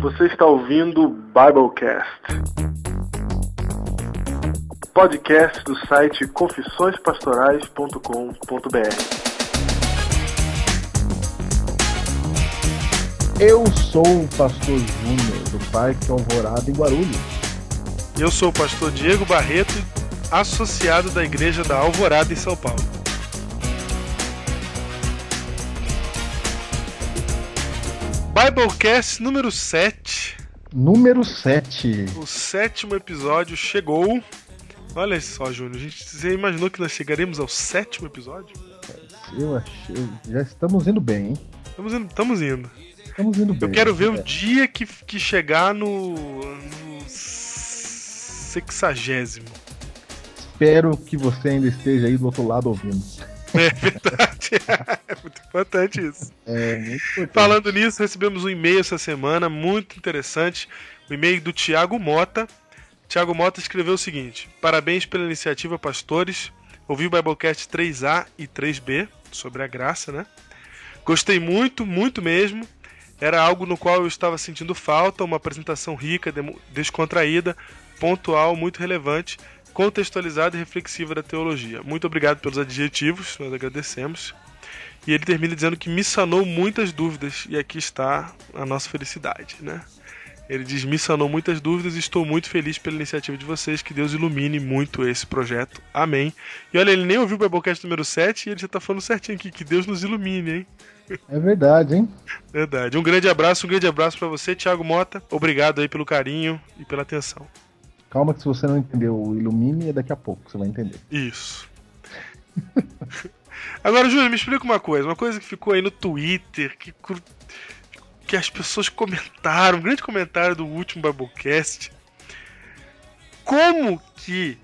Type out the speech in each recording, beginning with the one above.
Você está ouvindo o Biblecast. Podcast do site confissõespastorais.com.br. Eu sou o pastor Júnior do Parque Alvorada em Guarulhos. Eu sou o pastor Diego Barreto, associado da Igreja da Alvorada em São Paulo. Biblecast número 7. Número 7. O sétimo episódio chegou. Olha só, Júnior, a gente, você imaginou que nós chegaremos ao sétimo episódio? Eu achei. Já estamos indo bem, hein? Estamos indo. Estamos indo. Estamos indo bem. Eu quero ver é. o dia que, que chegar no. no sexagésimo. Espero que você ainda esteja aí do outro lado ouvindo. É verdade. é muito importante isso. É muito importante. Falando nisso, recebemos um e-mail essa semana muito interessante. O e-mail do Tiago Mota. Tiago Mota escreveu o seguinte: Parabéns pela iniciativa, pastores. Ouvi o Biblecast 3A e 3B sobre a graça, né? Gostei muito, muito mesmo. Era algo no qual eu estava sentindo falta, uma apresentação rica, descontraída, pontual, muito relevante, contextualizada e reflexiva da teologia. Muito obrigado pelos adjetivos, nós agradecemos. E ele termina dizendo que me sanou muitas dúvidas, e aqui está a nossa felicidade, né? Ele diz: Me sanou muitas dúvidas e estou muito feliz pela iniciativa de vocês. Que Deus ilumine muito esse projeto. Amém. E olha, ele nem ouviu o Biblecast número 7 e ele já tá falando certinho aqui. Que Deus nos ilumine, hein? É verdade, hein? Verdade. Um grande abraço, um grande abraço para você, Thiago Mota. Obrigado aí pelo carinho e pela atenção. Calma que se você não entendeu o Ilumine, é daqui a pouco você vai entender. Isso. Agora, Júlio, me explica uma coisa. Uma coisa que ficou aí no Twitter, que, que as pessoas comentaram, um grande comentário do último Biblecast. Como que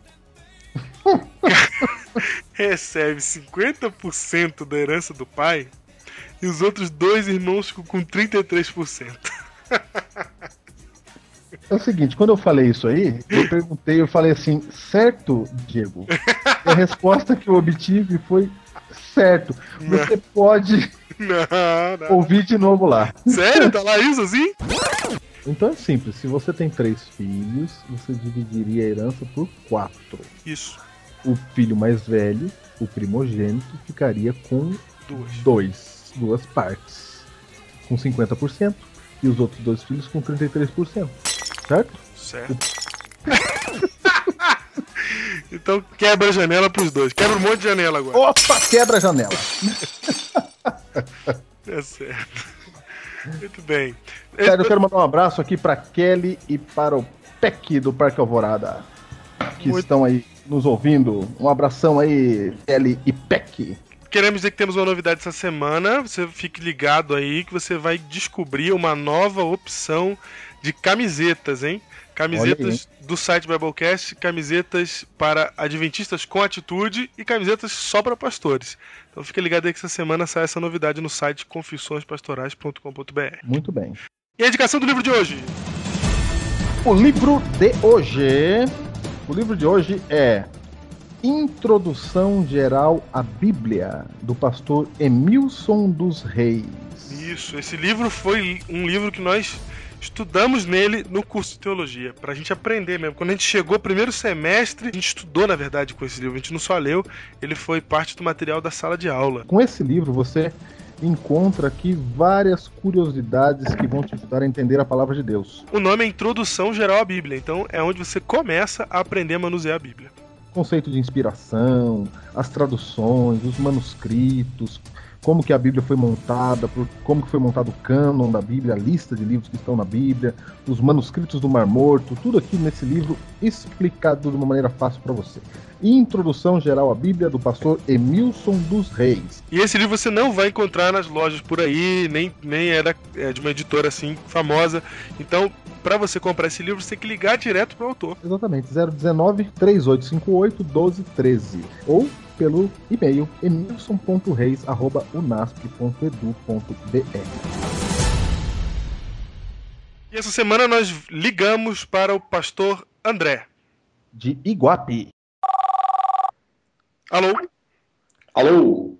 recebe 50% da herança do pai e os outros dois irmãos ficam com 33%? É o seguinte, quando eu falei isso aí, eu perguntei, eu falei assim, certo, Diego? E a resposta que eu obtive foi certo. Você pode Não, não. ouvir de novo lá. Sério? Tá lá isso assim? Então é simples, se você tem três filhos, você dividiria a herança por quatro. Isso. O filho mais velho, o primogênito, ficaria com Duas. dois, duas partes, com 50%, e os outros dois filhos com 33%. Certo? Certo. então quebra a janela pros dois. Quebra um monte de janela agora. Opa, quebra a janela. É certo. Muito bem. Sério, eu quero mandar um abraço aqui pra Kelly e para o Peck do Parque Alvorada, que Muito- estão aí nos ouvindo. Um abração aí, Kelly e Peck. Queremos dizer que temos uma novidade essa semana. Você fique ligado aí que você vai descobrir uma nova opção de camisetas, hein? Camisetas do site Biblecast, camisetas para adventistas com atitude e camisetas só para pastores. Então fique ligado aí que essa semana sai essa novidade no site confissõespastorais.com.br. Muito bem. E a indicação do livro de hoje? O livro de hoje. O livro de hoje é Introdução Geral à Bíblia, do pastor Emilson dos Reis. Isso, esse livro foi um livro que nós estudamos nele no curso de teologia, pra gente aprender mesmo. Quando a gente chegou primeiro semestre, a gente estudou na verdade com esse livro, a gente não só leu, ele foi parte do material da sala de aula. Com esse livro você encontra aqui várias curiosidades que vão te ajudar a entender a palavra de Deus. O nome é Introdução Geral à Bíblia, então é onde você começa a aprender a manusear a Bíblia. Conceito de inspiração, as traduções, os manuscritos, como que a Bíblia foi montada, por- como que foi montado o cânon da Bíblia, a lista de livros que estão na Bíblia, os manuscritos do Mar Morto, tudo aqui nesse livro explicado de uma maneira fácil para você. Introdução Geral à Bíblia do pastor Emilson dos Reis. E esse livro você não vai encontrar nas lojas por aí, nem, nem era é, de uma editora assim famosa. Então, para você comprar esse livro, você tem que ligar direto pro autor. Exatamente, 019 3858 1213 ou pelo e-mail emilson.reis@unasp.edu.br. E essa semana nós ligamos para o pastor André. De Iguape. Alô? Alô?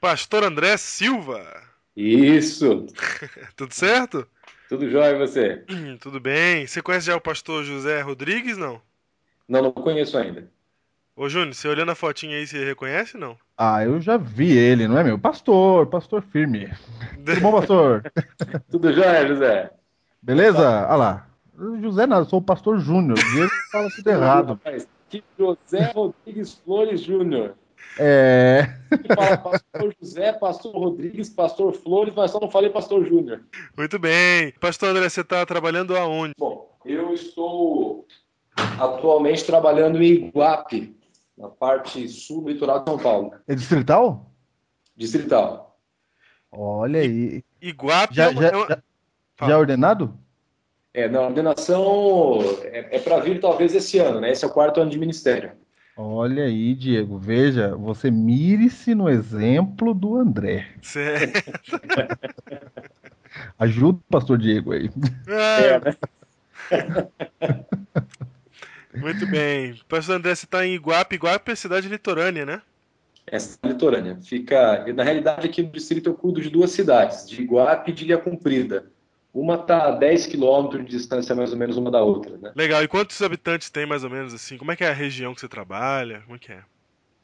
Pastor André Silva. Isso. Tudo certo? Tudo jóia e você? Hum, Tudo bem? Você conhece já o pastor José Rodrigues, não? Não, não conheço ainda. Ô, Júnior, você olhando a fotinha aí, você reconhece, não? Ah, eu já vi ele, não é meu? Pastor, pastor firme. Tudo bom, pastor? Tudo jóia, José? Beleza? Olha lá. José nada, eu sou o pastor Júnior. Diego fala tudo errado. Rapaz, que José Rodrigues Flores Júnior. É. Fala pastor José, pastor Rodrigues, pastor Flores, mas só não falei pastor Júnior. Muito bem. Pastor André, você tá trabalhando aonde? Bom, eu estou atualmente trabalhando em Iguape, na parte sul do litoral de São Paulo, É distrital? distrital. Olha aí. Iguape Já, é já, é já, já ordenado? É, na ordenação é, é para vir talvez esse ano, né? Esse é o quarto ano de ministério. Olha aí, Diego. Veja, você mire-se no exemplo do André. Cê- Ajuda o pastor Diego aí. Ah, né? Muito bem. Pastor André, você tá em Iguape. Iguape é cidade litorânea, né? É litorânea. Fica, na realidade, aqui no distrito eu cuido de duas cidades, de Iguape e de Ilha Comprida. Uma está a 10 quilômetros de distância, mais ou menos, uma da outra, né? Legal. E quantos habitantes tem, mais ou menos, assim? Como é que é a região que você trabalha? Como é que é?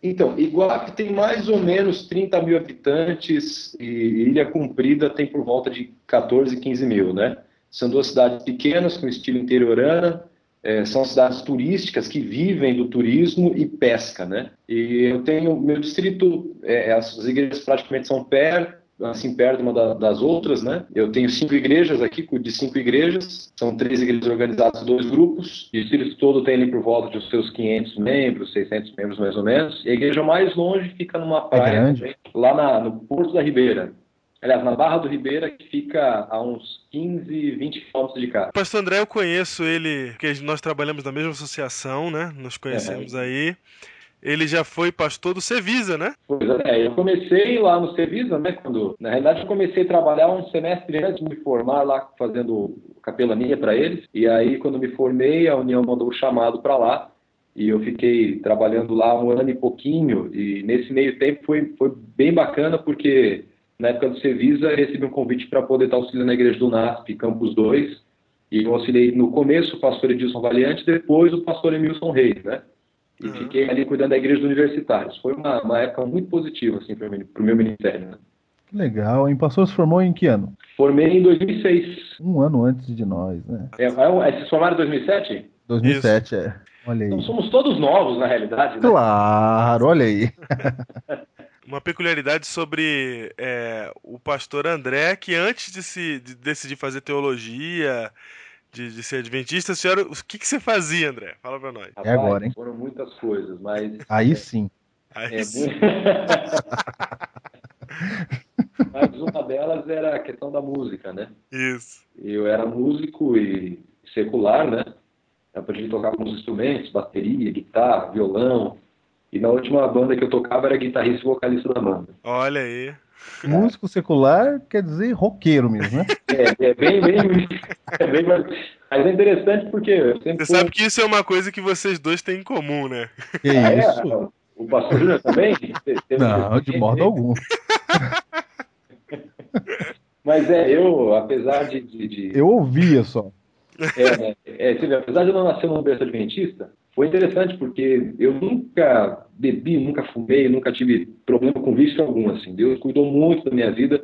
Então, Iguape tem mais ou menos 30 mil habitantes e Ilha Comprida tem por volta de 14, 15 mil, né? São duas cidades pequenas, com estilo interiorana, eh, são cidades turísticas que vivem do turismo e pesca, né? E eu tenho, meu distrito, eh, as igrejas praticamente são perto, assim, perto uma da- das outras, né? Eu tenho cinco igrejas aqui, de cinco igrejas, são três igrejas organizadas dois grupos, o distrito todo tem ali por volta de seus 500 membros, 600 membros mais ou menos, e a igreja mais longe fica numa praia, grande? também, lá na- no Porto da Ribeira, aliás, na Barra do Ribeira, que fica a uns 15, 20 quilômetros de cá. Pastor André, eu conheço ele, porque nós trabalhamos na mesma associação, né? Nos conhecemos aí. Ele já foi pastor do Cevisa, né? Pois é, eu comecei lá no Servisa, né, quando, na realidade eu comecei a trabalhar um semestre antes de me formar lá, fazendo capelania para eles, e aí quando me formei, a União mandou o chamado para lá, e eu fiquei trabalhando lá um ano e pouquinho, e nesse meio tempo foi, foi bem bacana, porque na época do Servisa eu recebi um convite para poder estar auxiliando na igreja do NASP, Campus 2, e eu auxiliei no começo o pastor Edilson Valiante, depois o pastor Emilson Reis, né? E Uhum. fiquei ali cuidando da igreja dos universitários. Foi uma, uma época muito positiva, assim, para o meu ministério. Né? Que legal, hein? Pastor se formou em que ano? Formei em 2006. Um ano antes de nós, né? É, é, é, vocês formaram em 2007? 2007, é. Olha aí. Então somos todos novos, na realidade, né? Claro, olha aí. Uma peculiaridade sobre é, o pastor André, que antes de se de decidir fazer teologia, de, de ser adventista, a senhora, o que, que você fazia, André? Fala pra nós. É agora, hein? Foram muitas coisas, mas... Aí sim. Aí É, sim. muito- mas uma delas era a questão da música, né? Isso. Eu era músico e secular, né? Aprendi a tocar alguns instrumentos, bateria, guitarra, violão. E na última banda que eu tocava era guitarrista e vocalista da banda. Olha aí. Músico secular quer dizer roqueiro mesmo, né? É, é bem, bem, é bem, mas é interessante porque eu sempre Você fui- sabe que isso é uma coisa que vocês dois têm em comum, né? Que Ah, é? isso? O pastor Júnior também? Não, de modo algum. Mas é, eu, apesar de. de- de- Eu ouvia só. é, é, você vê, apesar de eu não nascer num berço adventista, foi interessante porque eu nunca bebi, nunca fumei, nunca tive problema com vício algum. Assim. Deus cuidou muito da minha vida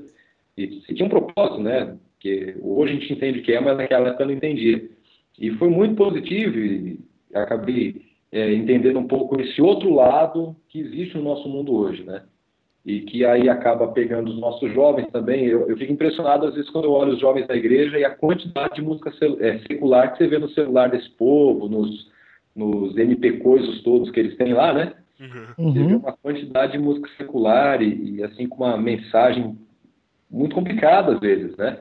e, e tinha um propósito, né? Que hoje a gente entende que é, mas naquela época eu não entendia. E foi muito positivo e acabei é, entendendo um pouco esse outro lado que existe no nosso mundo hoje, né? E que aí acaba pegando os nossos jovens também. Eu, eu fico impressionado às vezes quando eu olho os jovens da igreja e a quantidade de música é, secular que você vê no celular desse povo, nos, nos MP coisas todos que eles têm lá, né? Uhum. Você vê Uhum. uma quantidade de música secular e, e, assim com uma mensagem muito complicada às vezes, né?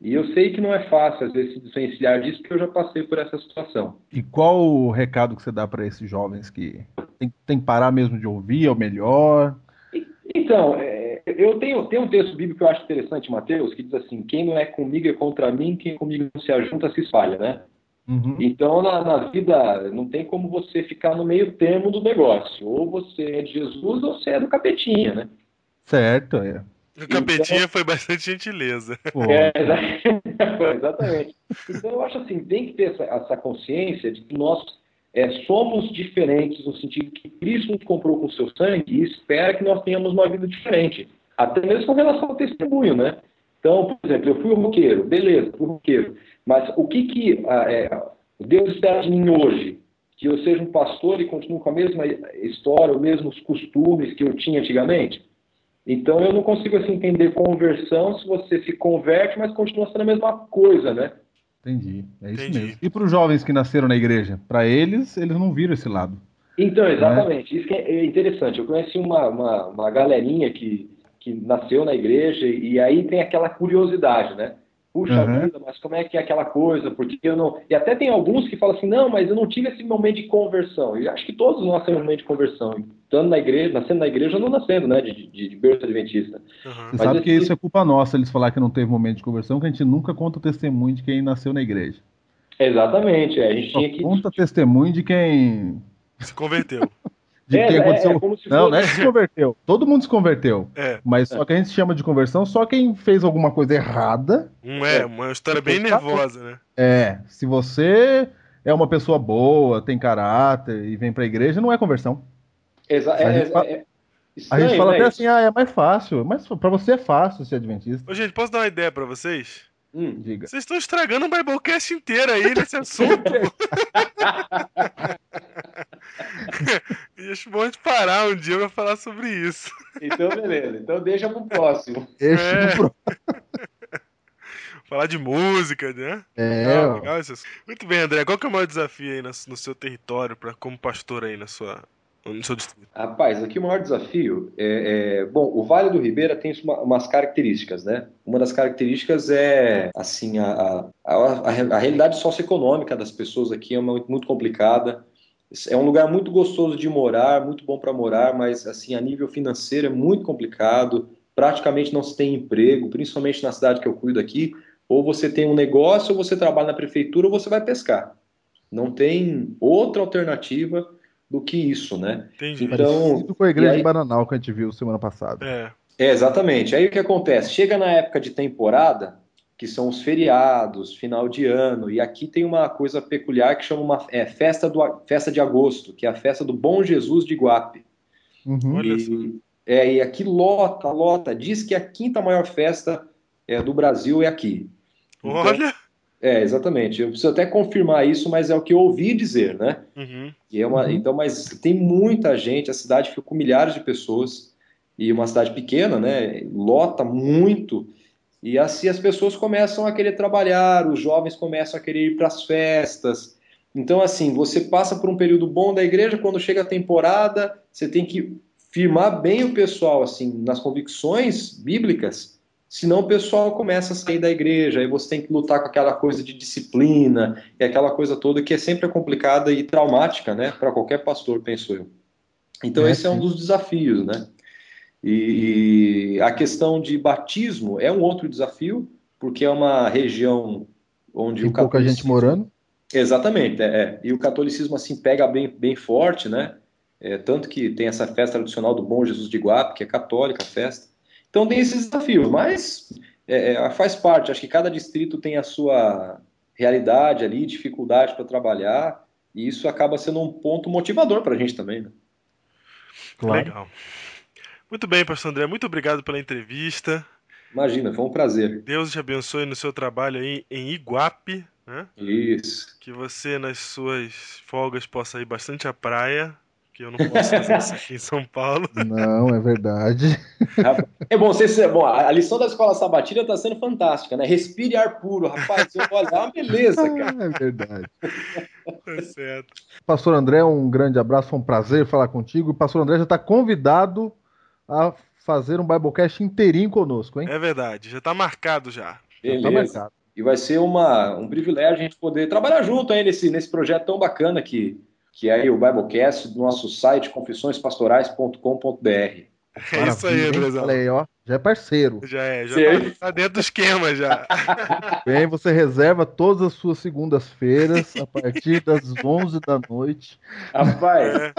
E eu sei que não é fácil às vezes se desvencilhar disso porque eu já passei por essa situação. E qual o recado que você dá para esses jovens que tem, tem que parar mesmo de ouvir, é o melhor? Então, é, eu tenho, tenho um texto bíblico que eu acho interessante, Mateus, que diz assim: quem não é comigo é contra mim, quem comigo não se ajunta se espalha, né? Uhum. Então, na, na vida, não tem como você ficar no meio termo do negócio. Ou você é de Jesus ou você é do capetinha, né? Certo, é. O Capetinha então, foi bastante gentileza. É, exatamente. Então eu acho assim, tem que ter essa, essa consciência de que nós é, somos diferentes no sentido que Cristo nos comprou com o seu sangue e espera que nós tenhamos uma vida diferente. Até mesmo com relação ao testemunho, né? Então, por exemplo, eu fui um roqueiro, beleza, fui roqueiro. Mas o que, que ah, é, Deus espera de mim hoje? Que eu seja um pastor e continue com a mesma história, os mesmos costumes que eu tinha antigamente? Então eu não consigo assim, entender conversão se você se converte, mas continua sendo a mesma coisa, né? Entendi. É isso Entendi. mesmo. E para os jovens que nasceram na igreja? Para eles, eles não viram esse lado. Então, exatamente. Né? Isso que é interessante. Eu conheci uma, uma, uma galerinha que, que nasceu na igreja e aí tem aquela curiosidade, né? Puxa uhum. vida, mas como é que é aquela coisa? Porque eu não. E até tem alguns que falam assim, não, mas eu não tive esse momento de conversão. E acho que todos nós temos um momento de conversão. Estando na igreja, nascendo na igreja ou não nascendo, né? De, de, de berço adventista. Uhum. Você sabe esse... que isso é culpa nossa, eles falar que não teve momento de conversão, que a gente nunca conta o testemunho de quem nasceu na igreja. Exatamente, é. a gente Só tinha que. Conta testemunho de quem. Se converteu. de é, quem aconteceu. É, é não, fosse... não é que se converteu. Todo mundo se converteu. É. Mas só que a gente chama de conversão só quem fez alguma coisa errada. Um é, uma história bem nervosa, né? É. Se você é uma pessoa boa, tem caráter e vem pra igreja, não é conversão. Exa a, gente fala, é, a gente fala né? até assim, ah, é mais fácil. Mas pra você é fácil ser adventista. Ô, gente, posso dar uma ideia pra vocês? Hum, diga. Vocês estão estragando o Biblecast inteiro aí nesse assunto. e acho bom a gente parar um dia pra falar sobre isso. Então, beleza. Então deixa pro próximo. Deixa é. pro próximo. falar de música, né? É. Legal, legal Muito bem, André. Qual que é o maior desafio aí no, seu território, pra, como pastor aí na sua, no seu distrito? Rapaz, aqui o maior desafio é, é bom, o Vale do Ribeira tem uma, umas características, né? Uma das características é assim a, a, a, a realidade socioeconômica das pessoas aqui é muito, muito complicada. É um lugar muito gostoso de morar, muito bom para morar, mas assim a nível financeiro é muito complicado. Praticamente não se tem emprego, principalmente na cidade que eu cuido aqui. Ou você tem um negócio, ou você trabalha na prefeitura, ou você vai pescar. Não tem outra alternativa do que isso, né? Entendi. Então, Parecido com a igreja aí... de Bananal que a gente viu semana passada. É. é. Exatamente. Aí o que acontece? Chega na época de temporada, que são os feriados, final de ano, e aqui tem uma coisa peculiar que chama uma é, festa, do, festa de agosto, que é a festa do Bom Jesus de Guape. Uhum. E, é, e aqui lota, lota. Diz que a quinta maior festa é, do Brasil é aqui. Então, Olha! É, exatamente. Eu preciso até confirmar isso, mas é o que eu ouvi dizer, né? Uhum. E é uma, uhum. Então, mas tem muita gente, a cidade fica com milhares de pessoas, e uma cidade pequena, né? Lota muito. E assim as pessoas começam a querer trabalhar, os jovens começam a querer ir para as festas. Então, assim, você passa por um período bom da igreja, quando chega a temporada, você tem que firmar bem o pessoal, assim, nas convicções bíblicas Senão o pessoal começa a sair da igreja, aí você tem que lutar com aquela coisa de disciplina e aquela coisa toda que é sempre complicada e traumática, né, para qualquer pastor, penso eu. Então é, esse é um dos desafios, né? E a questão de batismo é um outro desafio, porque é uma região onde tem o pouca gente morando. Exatamente, é, é, E o catolicismo assim pega bem, bem forte, né? É, tanto que tem essa festa tradicional do Bom Jesus de Guape, que é católica a festa. Então tem esses desafios, mas é, é, faz parte. Acho que cada distrito tem a sua realidade ali, dificuldade para trabalhar, e isso acaba sendo um ponto motivador para a gente também. Né? Claro. Legal. Muito bem, pastor André, muito obrigado pela entrevista. Imagina, foi um prazer. Deus te abençoe no seu trabalho aí em Iguape, né? Isso. Que você nas suas folgas possa ir bastante à praia que eu não posso fazer isso aqui em São Paulo. Não, é verdade. É bom, você, bom, a lição da escola sabatina está sendo fantástica, né? Respire ar puro, rapaz. Olha, é uma beleza, cara. É verdade. Tá certo. Pastor André, um grande abraço, foi um prazer falar contigo. O pastor André já está convidado a fazer um Biblecast inteirinho conosco, hein? É verdade, já está marcado já. Beleza. Já tá marcado. E vai ser uma, um privilégio a gente poder trabalhar junto aí nesse, nesse projeto tão bacana que que é o Biblecast do nosso site confissõespastorais.com.br. É isso aí, Andrezão. Falei, ó. Já é parceiro. Já é, já Sim. tá, tá dentro do esquema já. Bem, você reserva todas as suas segundas-feiras a partir das 11 da noite. Rapaz, É.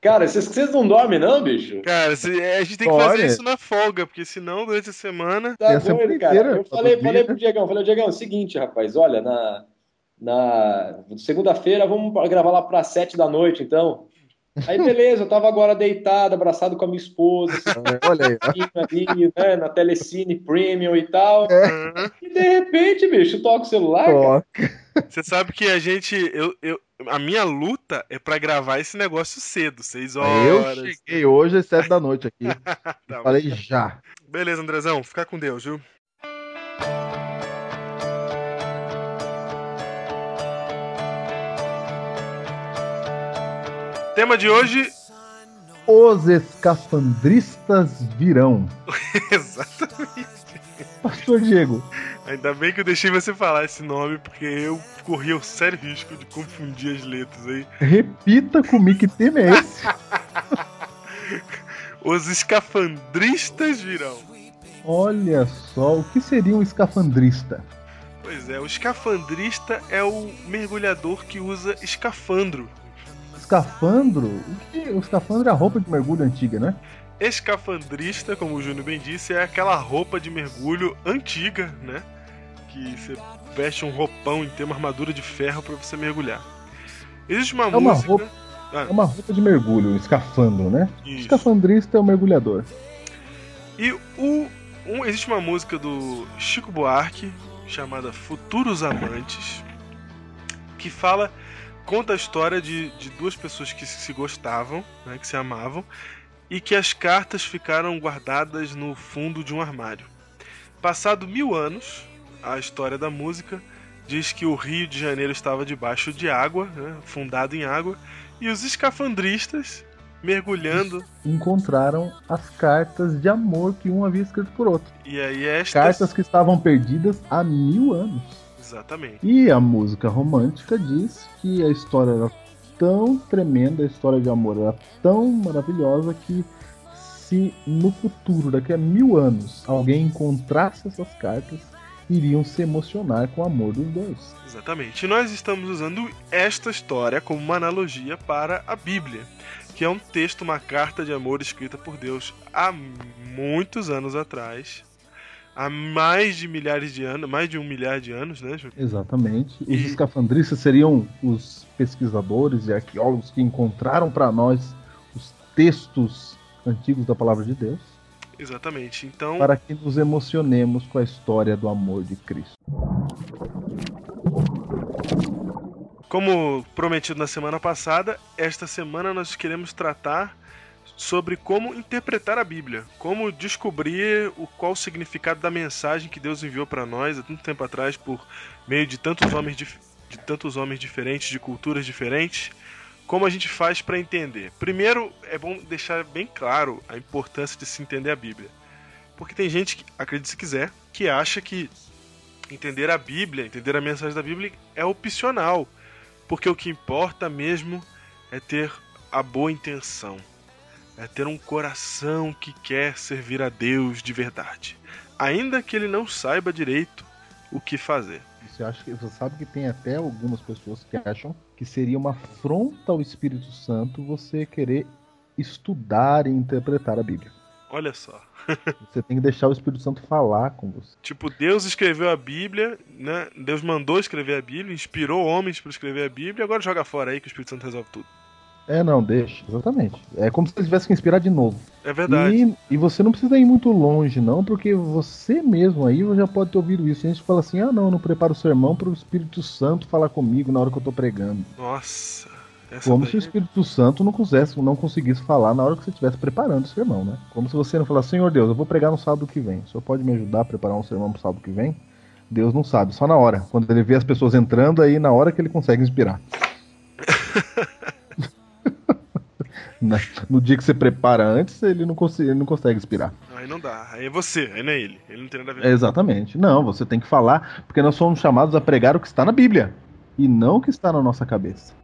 cara, vocês, vocês não dormem, não, bicho? Cara, se- é, a gente tem que fazer isso na folga, porque senão durante a semana. Tá semana doido, cara. inteira Eu falei, falei pro Diegão, falei, Diegão, é o seguinte, rapaz, olha, na, na segunda-feira vamos gravar lá para sete da noite, então. Aí, beleza, eu tava agora deitado, abraçado com a minha esposa, Olha aí. ali, né, na Telecine Premium e tal. Aham. E de repente, bicho, toca o celular. Ó, Você sabe que a gente. Eu, eu, a minha luta é pra gravar esse negócio cedo, seis eu horas. cheguei hoje às 7 da noite aqui. Tá, Falei já. Beleza, Andrezão, fica com Deus, viu? Tema de hoje. Os escafandristas virão. Exatamente. Pastor Diego, Ainda bem que eu deixei você falar esse nome, porque eu corria o sério risco de confundir as letras aí. repita comigo que tema é esse. Os escafandristas virão. Olha só, o que seria um escafandrista? Pois é, o escafandrista é o mergulhador que usa escafandro. Escafandro? O, escafandro é a roupa de mergulho antiga, né? Escafandrista, como o Júnior bem disse, é aquela roupa de mergulho antiga, né? Que você veste um roupão e tem uma armadura de ferro pra você mergulhar. Existe uma É uma música. roupa- É uma roupa de mergulho, um escafandro, né? O Isso. escafandrista é o mergulhador. E o, um- existe uma música do Chico Buarque chamada Futuros Amantes que fala conta a história de, de duas pessoas que se gostavam, né, que se amavam e que as cartas ficaram guardadas no fundo de um armário. Passado mil anos, a história da música diz que o Rio de Janeiro estava debaixo de água, né, fundado em água, e os escafandristas mergulhando. Encontraram as cartas de amor que um havia escrito por outro. E aí estas... Cartas que estavam perdidas há mil anos. Exatamente. E a música romântica diz que a história era tão tremenda, a história de amor era tão maravilhosa que se no futuro, daqui a mil anos, alguém encontrasse essas cartas, iriam se emocionar com o amor dos dois. Exatamente. E nós estamos usando esta história como uma analogia para a Bíblia, que é um texto, uma carta de amor escrita por Deus há muitos anos atrás, há mais de milhares de anos, mais de um milhar de anos, né? Ju? Exatamente. Os E- escafandristas seriam os pesquisadores e arqueólogos que encontraram para nós os textos antigos da palavra de Deus, Exatamente. Então, para que nos emocionemos com a história do amor de Cristo. como prometido na semana passada, esta semana nós queremos tratar sobre como interpretar a Bíblia, como descobrir o qual o significado da mensagem que Deus enviou para nós há tanto tempo atrás por meio de tantos homens dif- de tantos homens diferentes, de culturas diferentes. Como a gente faz para entender? Primeiro, é bom deixar bem claro a importância de se entender a Bíblia. Porque tem gente, que, acredite se quiser, que acha que entender a Bíblia, entender a mensagem da Bíblia é opcional. Porque o que importa mesmo é ter a boa intenção. É ter um coração que quer servir a Deus de verdade. Ainda que ele não saiba direito o que fazer. Você acha que você sabe que tem até algumas pessoas que acham que seria uma afronta ao Espírito Santo você querer estudar e interpretar a Bíblia. Olha só. Você tem que deixar o Espírito Santo falar com você. Tipo, Deus escreveu a Bíblia, né? Deus mandou escrever a Bíblia, inspirou homens para escrever a Bíblia, agora joga fora aí que o Espírito Santo resolve tudo. É, não, deixa, exatamente. É como se você tivesse que inspirar de novo. É verdade. E, e você não precisa ir muito longe, não, porque você mesmo aí já pode ter ouvido isso. A gente fala assim: ah, não, eu não preparo o sermão para o Espírito Santo falar comigo na hora que eu tô pregando. Nossa. Essa Como daí- se o Espírito Santo não conseguisse, não conseguisse falar na hora que você estivesse preparando o sermão, né? Como se você não falasse, Senhor Deus, eu vou pregar no sábado que vem. O senhor pode me ajudar a preparar um sermão pro sábado que vem? Deus não sabe, só na hora. Quando ele vê as pessoas entrando, aí na hora que ele consegue inspirar. Na- no dia que você prepara antes, ele não, consegue, ele não consegue inspirar. Aí não dá. Aí é você, aí não é ele. Ele não tem nada a ver. É, exatamente. Não, você tem que falar, porque nós somos chamados a pregar o que está na Bíblia. E não o que está na nossa cabeça.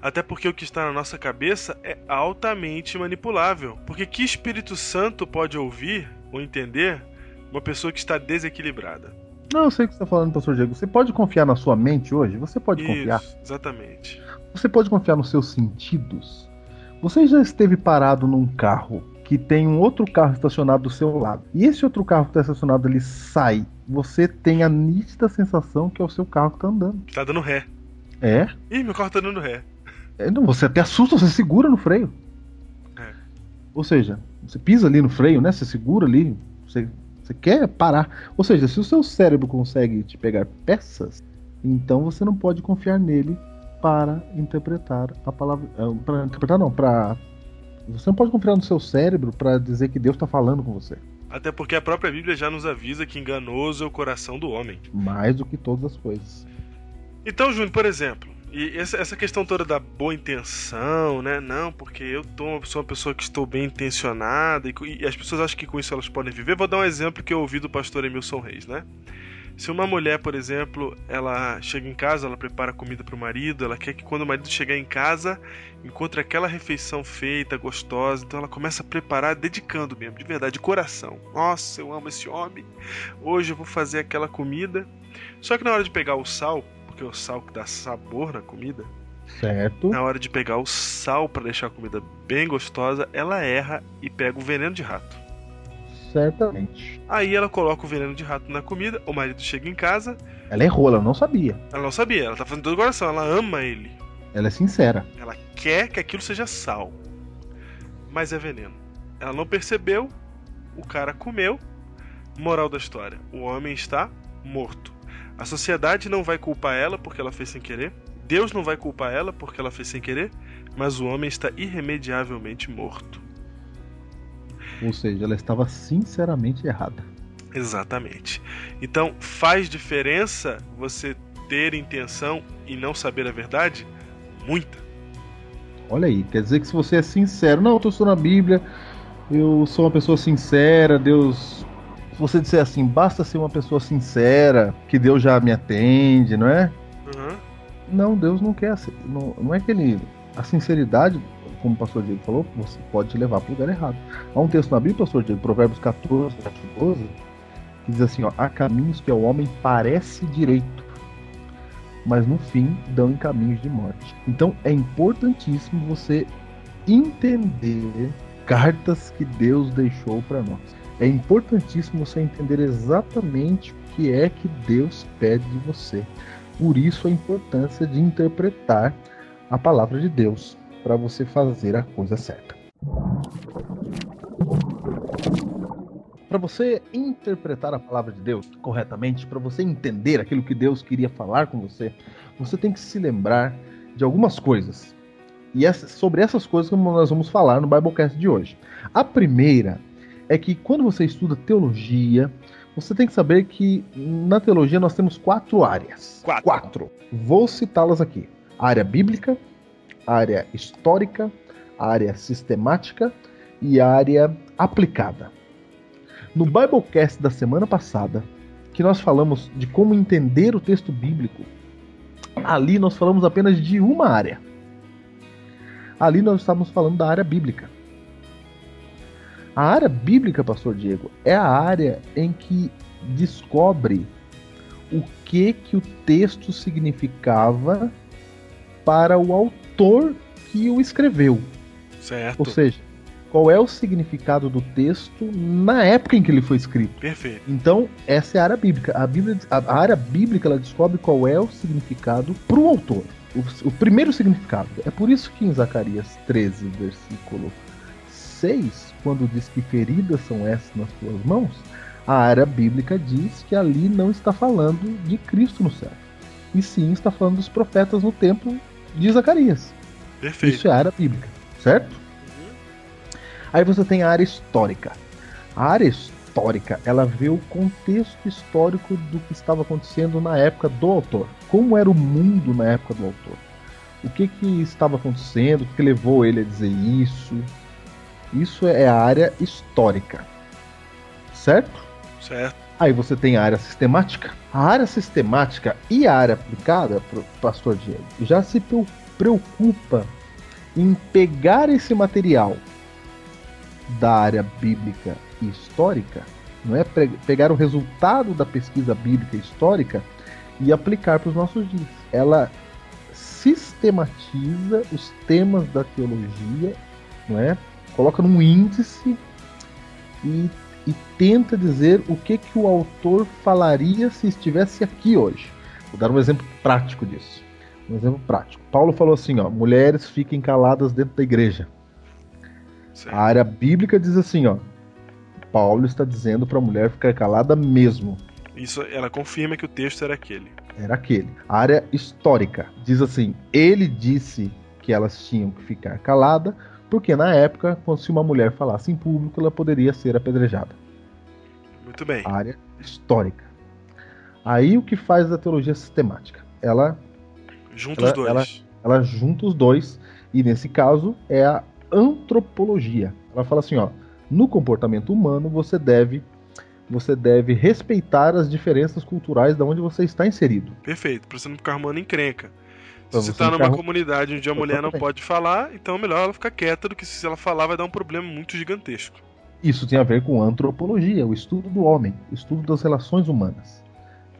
Até porque o que está na nossa cabeça é altamente manipulável. Porque que Espírito Santo pode ouvir ou entender uma pessoa que está desequilibrada. Não, eu sei o que você está falando, pastor Diego. Você pode confiar na sua mente hoje? Você pode Isso, confiar? exatamente. Você pode confiar nos seus sentidos? Você já esteve parado num carro que tem um outro carro estacionado do seu lado e esse outro carro que está estacionado ele sai? Você tem a nítida sensação que é o seu carro que está andando. Tá dando ré. É? Ih, meu carro tá dando ré. É, não, você até assusta, você segura no freio. É. Ou seja, você pisa ali no freio, né? Você segura ali, você, você quer parar. Ou seja, se o seu cérebro consegue te pegar peças, então você não pode confiar nele para interpretar a palavra. Para interpretar, não, para. Você não pode confiar no seu cérebro para dizer que Deus está falando com você. Até porque a própria Bíblia já nos avisa que enganoso é o coração do homem. Mais do que todas as coisas. Então, Júnior, por exemplo, e essa, questão toda da boa intenção, né? Não, porque eu tô, sou uma pessoa que estou bem intencionada e, e as pessoas acham que com isso elas podem viver. Vou dar um exemplo que eu ouvi do pastor Emilson Reis, né? Se uma mulher, por exemplo, ela chega em casa, ela prepara comida para o marido, ela quer que quando o marido chegar em casa, encontre aquela refeição feita, gostosa, então ela começa a preparar dedicando mesmo, de verdade, de coração. Nossa, eu amo esse homem. Hoje eu vou fazer aquela comida. Só que na hora de pegar o sal, porque é o sal que dá sabor na comida, Certo? na hora de pegar o sal para deixar a comida bem gostosa, ela erra e pega o veneno de rato. Certamente. Aí ela coloca o veneno de rato na comida, o marido chega em casa, Ela errou, ela não sabia. ela não sabia, ela tá fazendo todo o coração, ela ama ele. Ela é sincera. Ela quer que aquilo seja sal, mas é veneno. Ela não percebeu, o cara comeu. Moral da história: o homem está morto. A sociedade não vai culpar ela porque ela fez sem querer. Deus não vai culpar ela porque ela fez sem querer. Mas o homem está irremediavelmente morto. Ou seja, ela estava sinceramente errada. Exatamente. Então faz diferença você ter intenção e não saber a verdade? Muita. Olha aí, quer dizer que se você é sincero, não, eu estou na Bíblia, eu sou uma pessoa sincera, Deus. Se você disser assim, basta ser uma pessoa sincera, que Deus já me atende, não é? Uhum. Não, Deus não quer. Não, não é que ele. A sinceridade, como o pastor Diego falou, você pode levar para o lugar errado. Há um texto na Bíblia, pastor Diego, Provérbios 14, 12, que diz assim: ó, há caminhos que ao homem parece direito, mas no fim dão em caminhos de morte. Então é importantíssimo você entender cartas que Deus deixou para nós. É importantíssimo você entender exatamente o que é que Deus pede de você. Por isso a importância de interpretar a palavra de Deus para você fazer a coisa certa. Para você interpretar a palavra de Deus corretamente, para você entender aquilo que Deus queria falar com você, você tem que se lembrar de algumas coisas. E é sobre essas coisas que nós vamos falar no Biblecast de hoje. A primeira é que quando você estuda teologia, você tem que saber que na teologia nós temos quatro áreas. Quatro. Quatro. Vou citá-las aqui: a área bíblica, área histórica, área sistemática e área aplicada. No Biblecast da semana passada, que nós falamos de como entender o texto bíblico, ali nós falamos apenas de uma área. Ali nós estávamos falando da área bíblica. A área bíblica, pastor Diego, é a área em que descobre o que que o texto significava para o autor que o escreveu. Certo. Ou seja, qual é o significado do texto na época em que ele foi escrito. Perfeito. Então, essa é a área bíblica. A, Bíblia, a área bíblica ela descobre qual é o significado para o autor. O, o primeiro significado. É por isso que em Zacarias 13, versículo 6, quando diz que feridas são essas nas tuas mãos, a área bíblica diz que ali não está falando de Cristo no céu. E sim está falando dos profetas no templo de Zacarias. Perfeito. Isso é a área bíblica, certo? Aí você tem a área histórica. A área histórica, ela vê o contexto histórico do que estava acontecendo na época do autor. Como era o mundo na época do autor? O que que estava acontecendo? O que levou ele a dizer isso? Isso é a área histórica. Certo? Certo. Aí você tem a área sistemática. A área sistemática e a área aplicada, pastor Diego, já se preo- preocupa em pegar esse material da área bíblica e histórica, não é pegar o resultado da pesquisa bíblica e histórica e aplicar para os nossos dias. Ela sistematiza os temas da teologia, não é? Coloca num índice e, e tenta dizer o que que o autor falaria se estivesse aqui hoje. Vou dar um exemplo prático disso. Um exemplo prático. Paulo falou assim, ó, mulheres fiquem caladas dentro da igreja. Certo. A área bíblica diz assim, ó, Paulo está dizendo para a mulher ficar calada mesmo. Isso, ela confirma que o texto era aquele. Era aquele. A área histórica diz assim: ele disse que elas tinham que ficar calada, porque na época, quando se uma mulher falasse em público, ela poderia ser apedrejada. Muito bem. Área histórica. Aí o que faz a teologia sistemática? Ela junta os dois. Ela, ela junta os dois e nesse caso é a antropologia. Ela fala assim, ó, no comportamento humano você deve você deve respeitar as diferenças culturais da onde você está inserido. Perfeito, para você não ficar arrumando encrenca. Se você está numa comunidade onde a mulher não pode falar, então é melhor ela ficar quieta do que se ela falar vai dar um problema muito gigantesco. Isso tem a ver com antropologia, o estudo do homem, o estudo das relações humanas.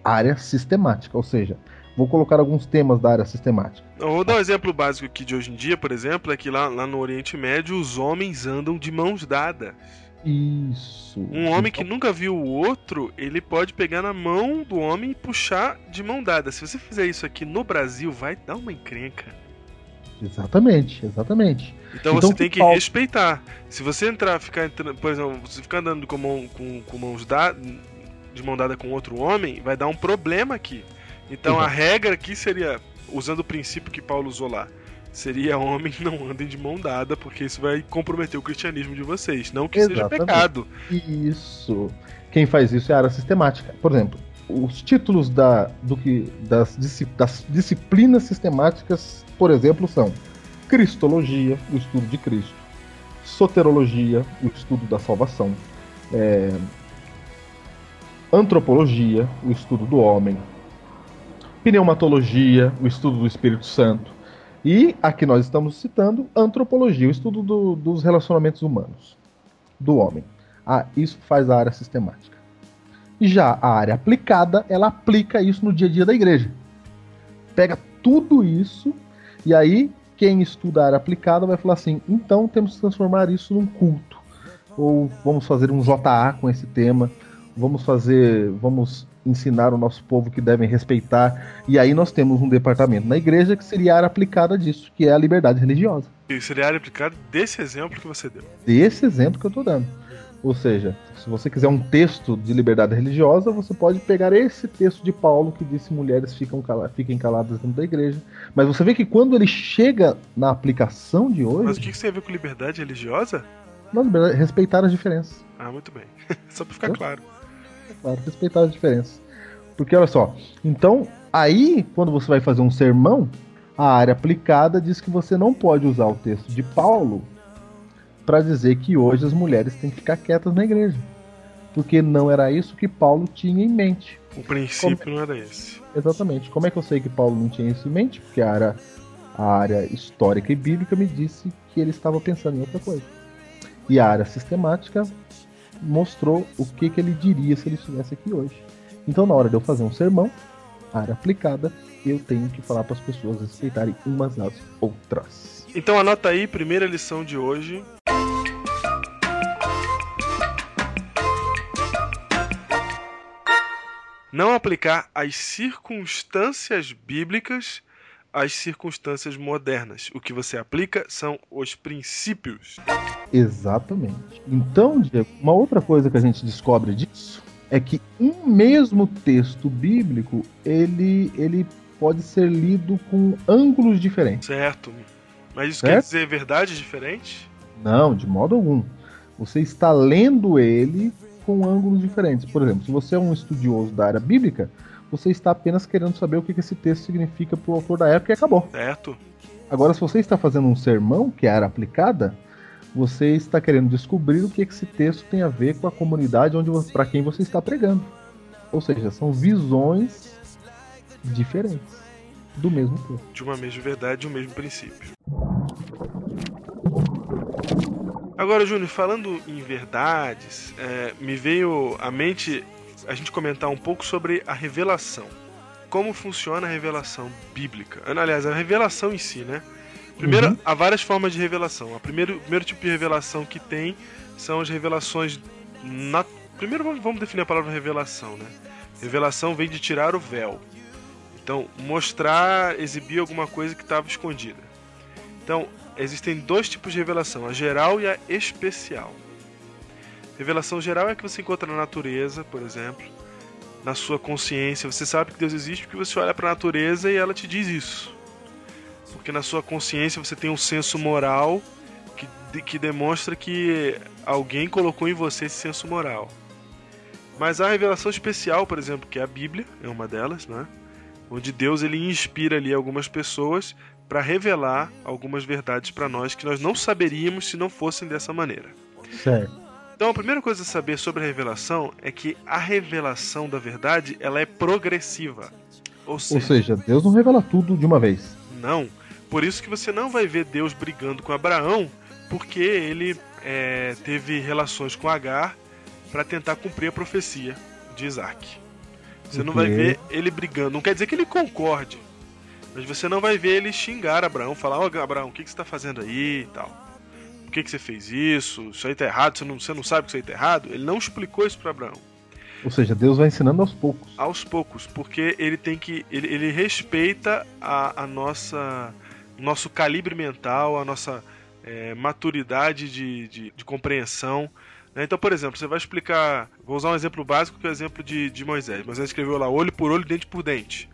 Área sistemática, ou seja, vou colocar alguns temas da área sistemática. Eu vou dar um exemplo básico aqui de hoje em dia, por exemplo, é que lá, lá no Oriente Médio os homens andam de mãos dadas. Isso. Um homem que nunca viu o outro, ele pode pegar na mão do homem e puxar de mão dada. Se você fizer isso aqui no Brasil, vai dar uma encrenca. Exatamente, exatamente. Então, então você tem que respeitar. Se você entrar, ficar entrando, por exemplo, você ficar andando com, mão, com, com mãos dadas, de mão dada com outro homem, vai dar um problema aqui. Então uhum. a regra aqui seria, usando o princípio que Paulo usou lá, seria homem não andem de mão dada, porque isso vai comprometer o cristianismo de vocês. Não que Exatamente. seja pecado. Isso. Quem faz isso é a área sistemática. Por exemplo, os títulos da, do que, das, das disciplinas sistemáticas, por exemplo, são Cristologia, o estudo de Cristo, Soterologia, o estudo da salvação, é, Antropologia, o estudo do homem, Pneumatologia, o estudo do Espírito Santo, e aqui nós estamos citando antropologia, o estudo do, dos relacionamentos humanos, do homem. Ah, isso faz a área sistemática. Já a área aplicada, ela aplica isso no dia a dia da igreja. Pega tudo isso e aí quem estuda a área aplicada vai falar assim: então temos que transformar isso num culto. Ou vamos fazer um JA com esse tema. Vamos fazer, vamos ensinar o nosso povo que devem respeitar. E aí nós temos um departamento na igreja que seria a área aplicada disso, que é a liberdade religiosa. E seria a área aplicada desse exemplo que você deu. Desse exemplo que eu estou dando. Ou seja, se você quiser um texto de liberdade religiosa, você pode pegar esse texto de Paulo que disse mulheres ficam caladas, fiquem caladas dentro da igreja. Mas você vê que quando ele chega na aplicação de hoje. Mas o que isso tem a ver com liberdade religiosa? Não, respeitar as diferenças. Ah, muito bem. Só para ficar claro claro, respeitar as diferenças. Porque olha só, então aí quando você vai fazer um sermão, a área aplicada diz que você não pode usar o texto de Paulo para dizer que hoje as mulheres têm que ficar quietas na igreja. Porque não era isso que Paulo tinha em mente. O princípio Como... não era esse. Exatamente. Como é que eu sei que Paulo não tinha isso em mente? Porque a área, a área histórica e bíblica me disse que ele estava pensando em outra coisa. E a área sistemática mostrou o que, que ele diria se ele estivesse aqui hoje. Então, na hora de eu fazer um sermão, área aplicada, eu tenho que falar para as pessoas respeitarem umas às outras. Então, anota aí, primeira lição de hoje. Não aplicar as circunstâncias bíblicas às circunstâncias modernas. O que você aplica são os princípios. Exatamente. Então, Diego, uma outra coisa que a gente descobre disso é que um mesmo texto bíblico ele, ele pode ser lido com ângulos diferentes. Certo. Mas isso certo? quer dizer verdades diferentes? Não, de modo algum. Você está lendo ele com ângulos diferentes. Por exemplo, se você é um estudioso da área bíblica, você está apenas querendo saber o que esse texto significa para o autor da época e acabou. Certo. Agora, se você está fazendo um sermão, que é a área aplicada, você está querendo descobrir o que esse texto tem a ver com a comunidade onde para quem você está pregando. Ou seja, são visões diferentes do mesmo texto. De uma mesma verdade, de um mesmo princípio. Agora, Júnior, falando em verdades, é, me veio à mente a gente comentar um pouco sobre a revelação. Como funciona a revelação bíblica? Aliás, a revelação em si, né? Primeiro, uhum. há várias formas de revelação. O primeiro, primeiro tipo de revelação que tem são as revelações. Na... Primeiro, vamos definir a palavra revelação, né? Revelação vem de tirar o véu. Então, mostrar, exibir alguma coisa que estava escondida. Então, existem dois tipos de revelação: a geral e a especial. Revelação geral é que você encontra na natureza, por exemplo, na sua consciência. Você sabe que Deus existe porque você olha para a natureza e ela te diz isso. Porque na sua consciência você tem um senso moral que, que demonstra que alguém colocou em você esse senso moral. Mas a revelação especial, por exemplo, que é a Bíblia, é uma delas, né? onde Deus ele inspira ali algumas pessoas para revelar algumas verdades para nós que nós não saberíamos se não fossem dessa maneira. Certo. Então a primeira coisa a saber sobre a revelação é que a revelação da verdade ela é progressiva. Ou seja, Ou seja, Deus não revela tudo de uma vez. Não. Por isso que você não vai ver Deus brigando com Abraão, porque ele é, teve relações com Agar para tentar cumprir a profecia de Isaac. Você não vai ver ele brigando. Não quer dizer que ele concorde. Mas você não vai ver ele xingar Abraão, falar, ó oh, Abraão, o que, que você está fazendo aí e tal. Por que, que você fez isso? Isso aí tá errado, você não, você não sabe que isso aí tá errado? Ele não explicou isso para Abraão. Ou seja, Deus vai ensinando aos poucos. Aos poucos, porque ele tem que. Ele, ele respeita a, a nossa. nosso calibre mental, a nossa é, maturidade de, de, de compreensão. Né? Então, por exemplo, você vai explicar. Vou usar um exemplo básico que é o exemplo de, de Moisés. Moisés escreveu lá olho por olho, dente por dente.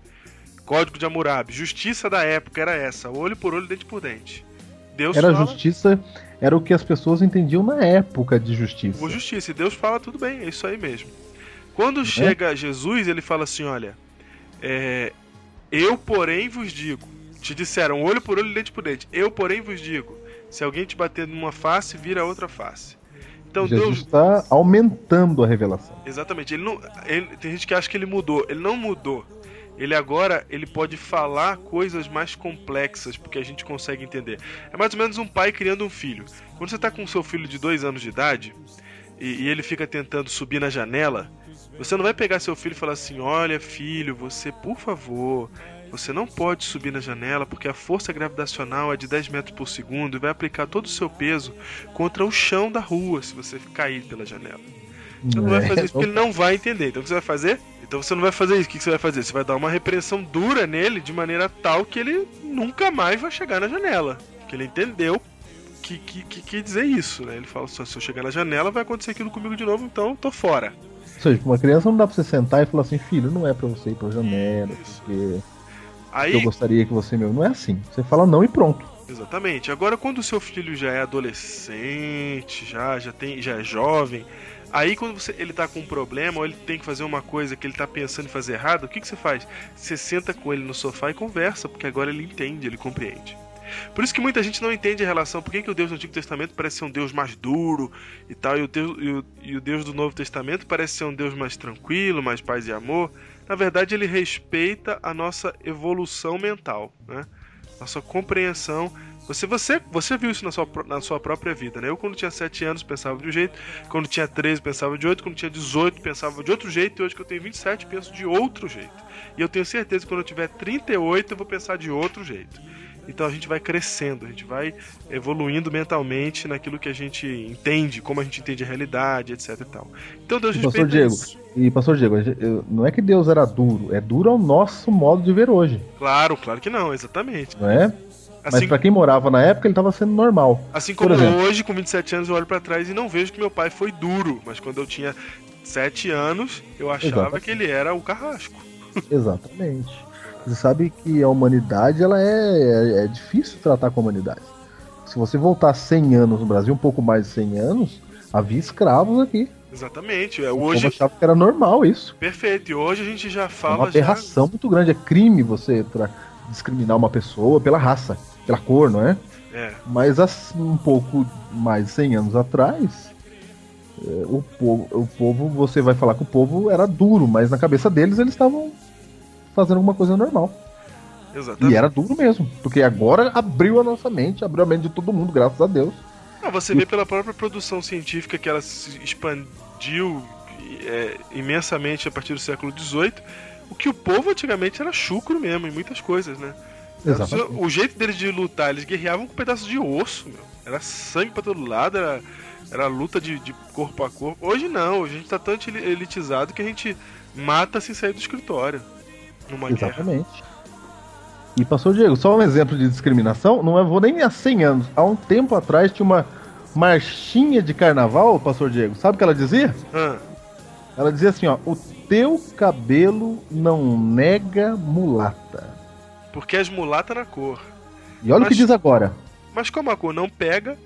Código de Hammurabi. Justiça da época era essa: olho por olho, dente por dente. Deus era fala... justiça, era o que as pessoas entendiam na época de justiça. Por justiça. E Deus fala tudo bem, é isso aí mesmo. Quando é? chega Jesus, ele fala assim: olha, é, eu, porém, vos digo. Te disseram olho por olho, dente por dente. Eu, porém, vos digo: se alguém te bater numa face, vira a outra face. Então Jesus Deus está aumentando a revelação. Exatamente. Ele não, ele, tem gente que acha que ele mudou. Ele não mudou. Ele agora ele pode falar coisas mais complexas porque a gente consegue entender. É mais ou menos um pai criando um filho. Quando você está com seu filho de dois anos de idade e, e ele fica tentando subir na janela, você não vai pegar seu filho e falar assim: Olha, filho, você por favor você não pode subir na janela porque a força gravitacional é de 10 metros por segundo e vai aplicar todo o seu peso contra o chão da rua se você cair pela janela. Você não vai é. fazer isso porque ele não vai entender. Então o que você vai fazer? Então você não vai fazer isso. O que você vai fazer? Você vai dar uma repressão dura nele de maneira tal que ele nunca mais vai chegar na janela. Porque ele entendeu que, que, que, que dizer isso, né? Ele fala só, se eu chegar na janela vai acontecer aquilo comigo de novo, então tô fora. Ou seja, uma criança não dá pra você sentar e falar assim, filho, não é pra você ir pra janela, isso. porque Aí... Eu gostaria que você meu. Não é assim. Você fala não e pronto. Exatamente. Agora, quando o seu filho já é adolescente, já, já, tem, já é jovem, aí quando você, ele tá com um problema ou ele tem que fazer uma coisa que ele tá pensando em fazer errado, o que, que você faz? Você senta com ele no sofá e conversa, porque agora ele entende, ele compreende. Por isso que muita gente não entende a relação. Por que, que o Deus do Antigo Testamento parece ser um Deus mais duro e tal, e o, Deus, e, o, e o Deus do Novo Testamento parece ser um Deus mais tranquilo, mais paz e amor? na verdade ele respeita a nossa evolução mental, né? Nossa compreensão. Você, você, você viu isso na sua, na sua própria vida, né? Eu, quando tinha 7 anos, pensava de um jeito, quando tinha 13, pensava de outro, quando tinha 18, pensava de outro jeito, e hoje que eu tenho 27, penso de outro jeito. E eu tenho certeza que quando eu tiver 38, eu vou pensar de outro jeito. Então a gente vai crescendo, a gente vai evoluindo mentalmente naquilo que a gente entende, como a gente entende a realidade, etc e tal. Então Deus e pastor Diego, isso. E pastor Diego, não é que Deus era duro, é duro ao nosso modo de ver hoje. Claro, claro que não, exatamente. Não é? Assim, Mas para quem morava na época, ele estava sendo normal. Assim como hoje, com 27 anos, eu olho para trás e não vejo que meu pai foi duro. Mas quando eu tinha 7 anos, eu achava Exatamente. que ele era o carrasco. Exatamente. Você sabe que a humanidade ela é, é, é, difícil tratar com a humanidade. Se você voltar 100 anos no Brasil, um pouco mais de 100 anos, havia escravos aqui. Exatamente. É, hoje achava que era normal isso. Perfeito. E hoje a gente já fala. É uma aberração já... muito grande. É crime você discriminar uma pessoa pela raça, pela cor, não é? É. Mas assim, um pouco mais de 100 anos atrás, é, o povo, o povo, você vai falar que o povo era duro, mas na cabeça deles eles estavam fazendo alguma coisa normal. Exatamente. E era duro mesmo, porque agora abriu a nossa mente, abriu a mente de todo mundo, graças a Deus. Ah, você vê pela própria produção científica que ela se expandiu é, imensamente a partir do século XVIII. O que o povo antigamente era chucro mesmo, em muitas coisas, né? Exatamente. O jeito deles de lutar, eles guerreavam com um pedaço de osso, meu. Era sangue pra todo lado, era, era luta de, de corpo a corpo. Hoje não, hoje a gente tá tão elitizado que a gente mata sem sair do escritório. Numa guerra. Exatamente. E pastor Diego, só um exemplo de discriminação, não é, vou nem há 100 anos. Há um tempo atrás tinha uma marchinha de carnaval, pastor Diego. Sabe o que ela dizia? Ah, Ela dizia assim, ó: "O teu cabelo não nega mulata". porque as mulatas na cor. E olha o Mas- que diz agora. Mas como a cor não pega,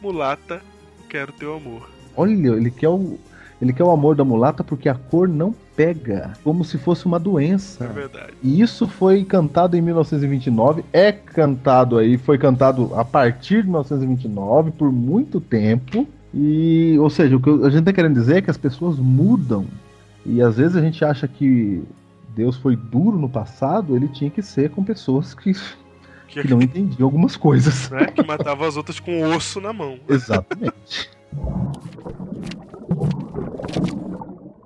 mulata, quero teu amor. Olha, ele quer o ele quer o amor da mulata porque a cor não pega, como se fosse uma doença. É verdade. E isso foi cantado em 1929, é cantado aí, foi cantado a partir de 1929 por muito tempo. E, ou seja, o que a gente tá querendo dizer é que as pessoas mudam. E às vezes a gente acha que Deus foi duro no passado, ele tinha que ser com pessoas que, Que, que não entendiam algumas coisas. né, que matava as outras com osso na mão. Exatamente.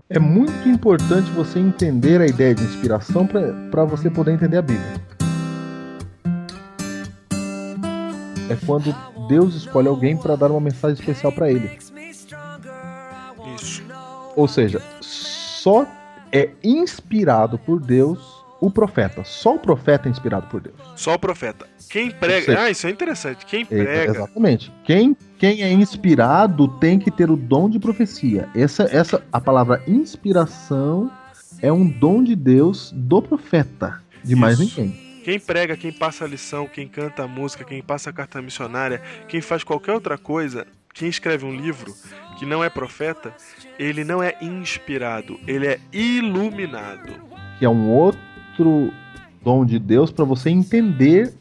É muito importante você entender a ideia de inspiração para você poder entender a Bíblia. É quando Deus escolhe alguém para dar uma mensagem especial para ele. Isso. Ou seja, só é inspirado por Deus o profeta. Só o profeta é inspirado por Deus. Só o profeta. Quem prega. seja- Ah, isso é interessante. Quem prega. Exatamente. Quem, quem é inspirado tem que ter o dom de profecia. Essa, essa, a palavra inspiração é um dom de Deus do profeta, de mais Isso. ninguém. Quem prega, quem passa a lição, quem canta a música, quem passa a carta missionária, quem faz qualquer outra coisa, quem escreve um livro que não é profeta, ele não é inspirado, ele é iluminado. Que é um outro dom de Deus para você entender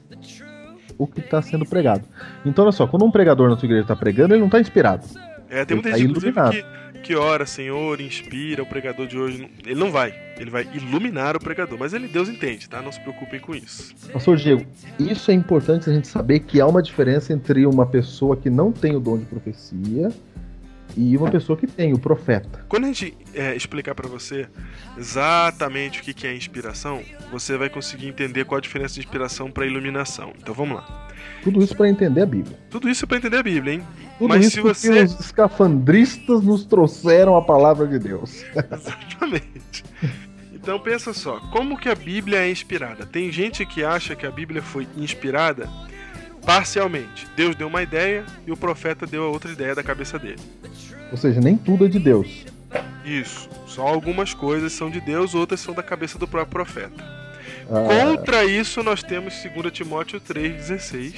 o que está sendo pregado. Então, olha só, quando um pregador na sua igreja está pregando, ele não está inspirado. É, tem muita tá gente, que, que ora, Senhor, inspira o pregador de hoje. Ele não vai. Ele vai iluminar o pregador. Mas ele, Deus entende, tá? Não se preocupem com isso. Pastor Diego, isso é importante a gente saber que há uma diferença entre uma pessoa que não tem o dom de profecia e uma pessoa que tem, o profeta. Quando a gente é, explicar pra você exatamente o que que é inspiração, você vai conseguir entender qual a diferença de inspiração pra iluminação. Então vamos lá. Tudo isso para entender a Bíblia. Tudo isso pra entender a Bíblia, hein? Tudo Mas se você- os escafandristas nos trouxeram a palavra de Deus. Exatamente. Então pensa só, como que a Bíblia é inspirada? Tem gente que acha que a Bíblia foi inspirada parcialmente. Deus deu uma ideia e o profeta deu a outra ideia da cabeça dele. Ou seja, nem tudo é de Deus. Isso. Só algumas coisas são de Deus, outras são da cabeça do próprio profeta. Ah, Contra isso, nós temos 2 Timóteo 3,16.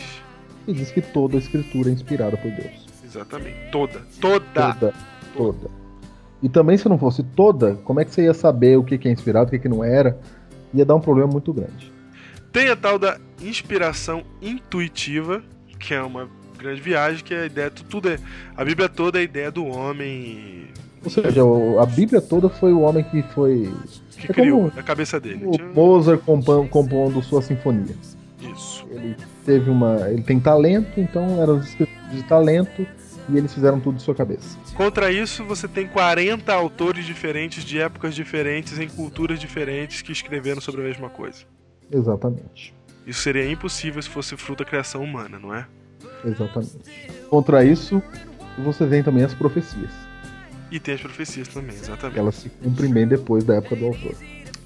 e diz que toda a escritura é inspirada por Deus. Exatamente. Toda. Toda. Toda. Toda. E também, se não fosse toda, como é que você ia saber o que é inspirado, o que não era? Ia dar um problema muito grande. Tem a tal da inspiração intuitiva, que é uma grande viagem, que é a ideia, tudo é. A Bíblia toda é a ideia do homem Ou seja, a Bíblia toda foi o homem que foi que É criou, a cabeça dele. o Mozart compondo, compondo sua sinfonia. Isso. Ele teve uma. Ele tem talento, então escritores de talento e eles fizeram tudo de sua cabeça. Contra isso, você tem 40 autores diferentes, de épocas diferentes, em culturas diferentes, que escreveram sobre a mesma coisa. Exatamente. Isso seria impossível se fosse fruto da criação humana, não é? Exatamente. Contra isso, você tem também as profecias. E tem as profecias também, exatamente. Elas se cumprem bem depois da época do autor.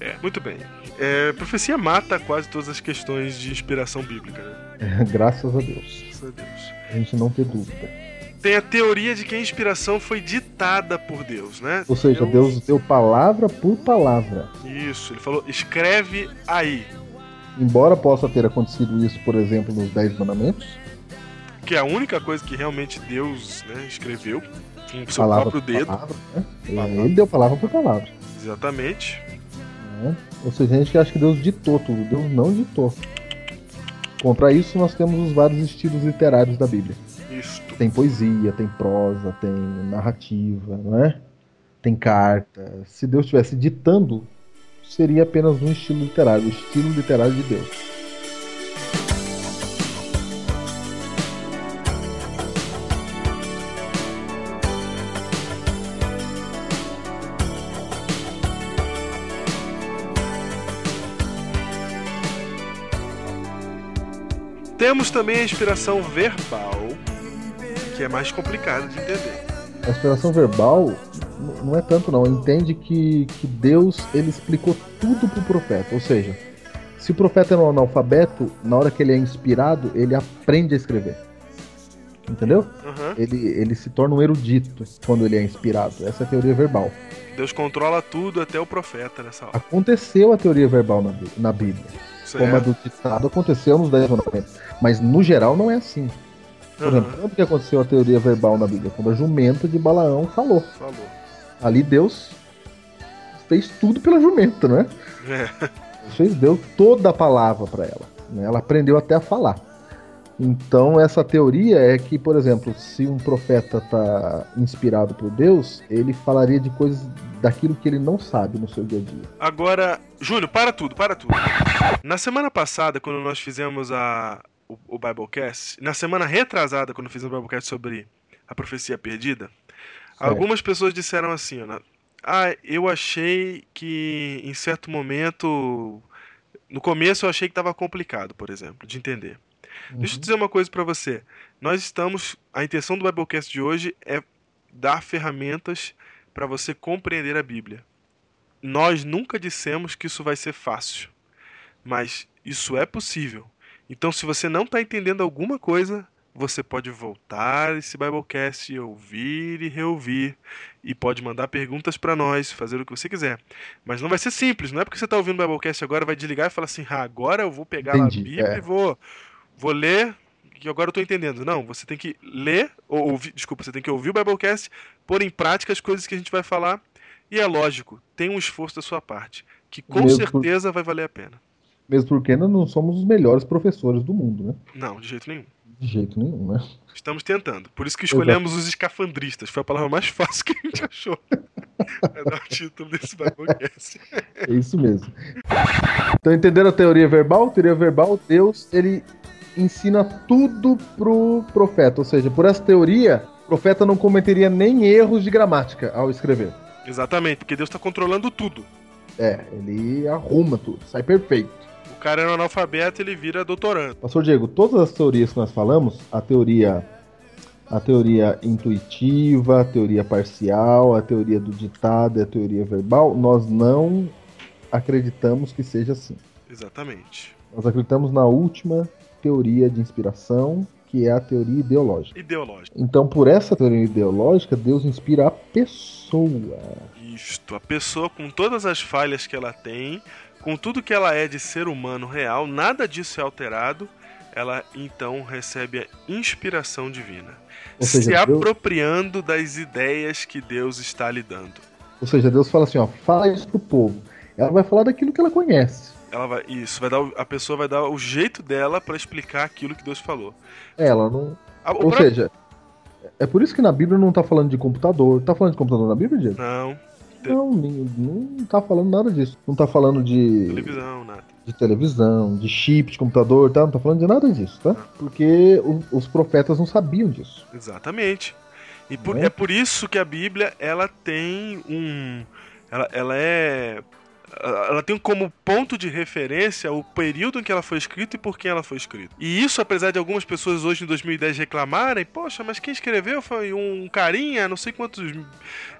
É, muito bem. É, profecia mata quase todas as questões de inspiração bíblica, né? Graças a Deus. Graças a Deus. A gente não tem dúvida. Tem a teoria de que a inspiração foi ditada por Deus, né? Ou seja, Deus deu palavra por palavra. Isso, ele falou, escreve aí. Embora possa ter acontecido isso, por exemplo, nos Dez Mandamentos, Que é a única coisa que realmente Deus né, escreveu com o seu palavra próprio dedo. palavra, né? Ele deu palavra por palavra. Exatamente. né? Ou seja, a gente acha que Deus ditou tudo. Deus não ditou. Contra isso, nós temos os vários estilos literários da Bíblia. Isto. Tem poesia, tem prosa, tem narrativa, não é? Tem carta. Se Deus estivesse ditando, seria apenas um estilo literário, o estilo literário de Deus. Temos também a inspiração verbal, que é mais complicada de entender. A inspiração verbal não é tanto não, entende que, que Deus ele explicou tudo pro profeta, ou seja, se o profeta é um analfabeto, na hora que ele é inspirado, ele aprende a escrever. Entendeu? Aham. Ele, ele se torna um erudito quando ele é inspirado. Essa é a teoria verbal. Deus controla tudo até o profeta nessa hora. Aconteceu a teoria verbal na, na Bíblia. Como a Certo? do ditado aconteceu nos Dez Mandamentos. Mas no geral não é assim. Por exemplo, Aham. quando que aconteceu a teoria verbal na Bíblia? Quando a jumenta de Balaão falou. Falou. Ali Deus fez tudo pela jumenta, não é? É. Deus fez, deu toda a palavra para ela. né? Ela aprendeu até a falar. Então, essa teoria é que, por exemplo, se um profeta está inspirado por Deus, ele falaria de coisas daquilo que ele não sabe no seu dia a dia. Agora, Júlio, para tudo, para tudo. Na semana passada, quando nós fizemos a, o, o Biblecast, na semana retrasada, quando fizemos o Biblecast sobre a profecia perdida, algumas pessoas disseram assim, na- ah, eu achei que em certo momento, no começo eu achei que estava complicado, por exemplo, de entender. Deixa eu dizer uma coisa pra você. Nós estamos. A intenção do Biblecast de hoje é dar ferramentas para você compreender a Bíblia. Nós nunca dissemos que isso vai ser fácil, mas isso é possível. Então, se você não está entendendo alguma coisa, você pode voltar esse Biblecast ouvir e reouvir e pode mandar perguntas para nós, fazer o que você quiser. Mas não vai ser simples, não é porque você está ouvindo o Biblecast agora vai desligar e falar assim: ah, agora eu vou pegar lá a Entendi, Bíblia é. e vou vou ler, que agora eu tô entendendo. Não, você tem que ler, ou ouvir, desculpa, você tem que ouvir o Biblecast, pôr em prática as coisas que a gente vai falar, e é lógico, tem um esforço da sua parte, que com Mesmo por- certeza vai valer a pena. Mesmo porque nós não somos os melhores professores do mundo, né? Não, de jeito nenhum. De jeito nenhum, né? Estamos tentando. Por isso que escolhemos os escafandristas. Foi a palavra mais fácil que a gente achou. É dar o título desse Biblecast. É isso mesmo. Então, entenderam a teoria verbal? Teoria verbal, Deus, ele ensina tudo pro profeta. Ou seja, por essa teoria, o profeta não cometeria nem erros de gramática ao escrever. Exatamente, porque Deus está controlando tudo. É, ele arruma tudo, sai perfeito. O cara era um analfabeto, ele vira doutorando. Pastor Diego, todas as teorias que nós falamos, a teoria a teoria intuitiva, a teoria parcial, a teoria do ditado e a teoria verbal, nós não acreditamos que seja assim. Exatamente. Nós acreditamos na última teoria de inspiração, que é a teoria ideológica. Ideológico. Então, por essa teoria ideológica, Deus inspira a pessoa. Isto, a pessoa com todas as falhas que ela tem, com tudo que ela é de ser humano real, nada disso é alterado, ela então recebe a inspiração divina. Seja, se Deus- apropriando das ideias que Deus está lhe dando. Ou seja, Deus fala assim, ó, fala isso pro povo. Ela vai falar daquilo que ela conhece. Ela vai, isso, vai dar, a pessoa vai dar o jeito dela para explicar aquilo que Deus falou. Ela não. A- Ou próprio- seja, é por isso que na Bíblia não tá falando de computador. Tá falando de computador na Bíblia, Diego? Não, Não, nem- não tá falando nada disso. Não tá falando de televisão, nada. de televisão, de chip de computador, tá? Não tá falando de nada disso, tá? Porque o- os profetas não sabiam disso. Exatamente. E por- Né? é por isso que a Bíblia ela tem um, ela, ela é, ela tem como ponto de referência o período em que ela foi escrita e por quem ela foi escrita. E isso, apesar de algumas pessoas hoje em 2010 reclamarem, poxa, mas quem escreveu foi um carinha, não sei quantos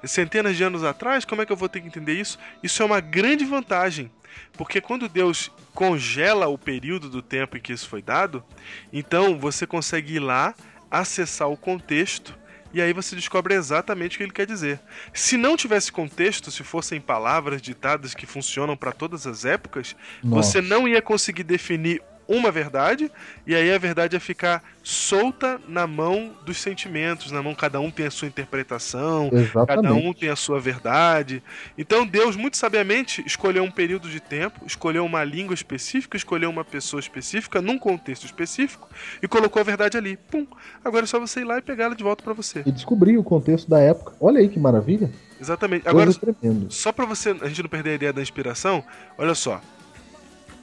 centenas de anos atrás, como é que eu vou ter que entender isso? Isso é uma grande vantagem. Porque quando Deus congela o período do tempo em que isso foi dado, então você consegue ir lá, acessar o contexto e aí você descobre exatamente o que ele quer dizer. Se não tivesse contexto, se fossem palavras ditadas que funcionam para todas as épocas, Nossa. você não ia conseguir definir uma verdade, e aí a verdade ia ficar solta na mão dos sentimentos, na mão cada um tem a sua interpretação, Exatamente. Cada um tem a sua verdade. Então Deus, muito sabiamente, escolheu um período de tempo, escolheu uma língua específica, escolheu uma pessoa específica, num contexto específico, e colocou a verdade ali. Pum! Agora é só você ir lá e pegar ela de volta para você. E descobrir o contexto da época. Olha aí que maravilha. Exatamente. Agora, Coisa só para você, a gente não perder a ideia da inspiração, olha só.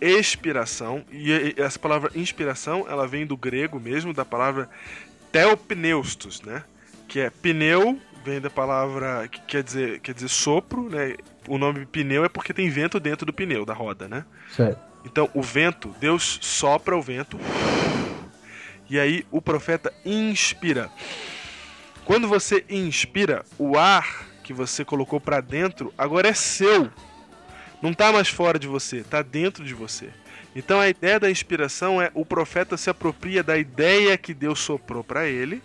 Expiração, e essa palavra inspiração, ela vem do grego mesmo, da palavra theopneustos, né? Que é pneu, vem da palavra que quer dizer, quer dizer sopro, né? O nome pneu é porque tem vento dentro do pneu, da roda, né? Certo. Então, o vento, Deus sopra o vento E aí o profeta inspira. Quando você inspira, o ar que você colocou para dentro agora é seu. Não tá mais fora de você, tá dentro de você. Então a ideia da inspiração é o profeta se apropria da ideia que Deus soprou para ele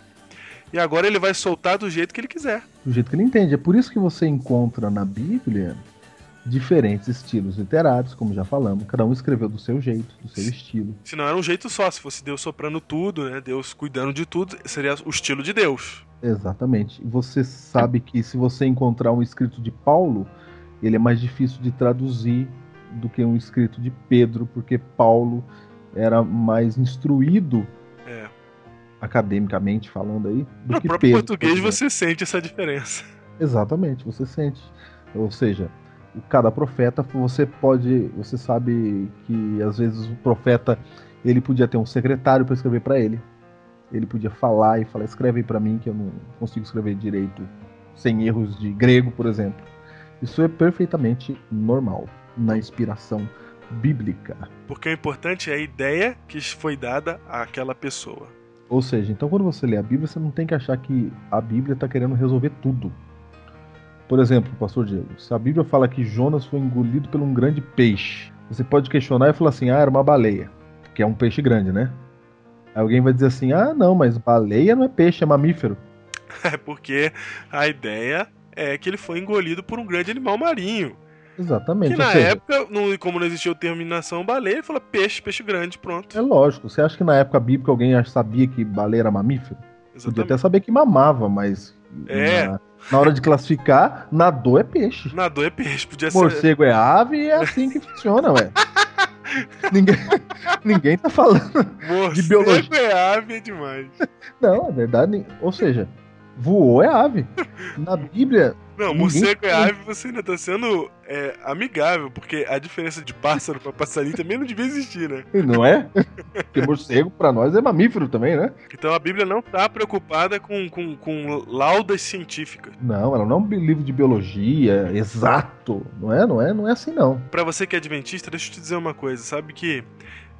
e agora ele vai soltar do jeito que ele quiser. Do jeito que ele entende. É por isso que você encontra na Bíblia diferentes estilos literários, como já falamos. Cada um escreveu do seu jeito, do seu estilo. Se não era um jeito só, se fosse Deus soprando tudo, né? Deus cuidando de tudo, seria o estilo de Deus. Exatamente. Você sabe que se você encontrar um escrito de Paulo, ele é mais difícil de traduzir do que um escrito de Pedro, porque Paulo era mais instruído é. academicamente falando aí do no que próprio Pedro, português você sente essa diferença. Exatamente, você sente. Ou seja, cada profeta você pode, você sabe que às vezes o profeta ele podia ter um secretário para escrever para ele. Ele podia falar e falar escreve para mim que eu não consigo escrever direito sem erros de grego, por exemplo. Isso é perfeitamente normal na inspiração bíblica. Porque o importante é a ideia que foi dada àquela pessoa. Ou seja, então quando você lê a Bíblia, você não tem que achar que a Bíblia está querendo resolver tudo. Por exemplo, pastor Diego, se a Bíblia fala que Jonas foi engolido por um grande peixe, você pode questionar e falar assim: ah, era uma baleia, que é um peixe grande, né? Aí alguém vai dizer assim: ah, não, mas baleia não é peixe, é mamífero. É porque a ideia é que ele foi engolido por um grande animal marinho. Exatamente. Que na seja, época, não, como não existia o terminação baleia, ele falou peixe, peixe grande, pronto. É lógico. Você acha que na época bíblica alguém sabia que baleia era mamífero? Exatamente. Podia até saber que mamava, mas. É. Na, na hora de classificar, nadou é peixe. Nadou é peixe, podia ser. Morcego é ave e é assim que funciona, ué. ninguém, ninguém tá falando Morcego de biologia. É ave é demais. Não, é verdade. Ou seja, voou é ave. Na Bíblia, não, morcego é ave, você ainda tá sendo é, amigável, porque a diferença de pássaro pra passarinho também não devia existir, né? Não é? Porque morcego pra nós é mamífero também, né? Então a Bíblia não tá preocupada com, com, com laudas científicas. Não, ela não é um livro de biologia exato. Não é, não é, não é assim não. Pra você que é adventista, deixa eu te dizer uma coisa, sabe que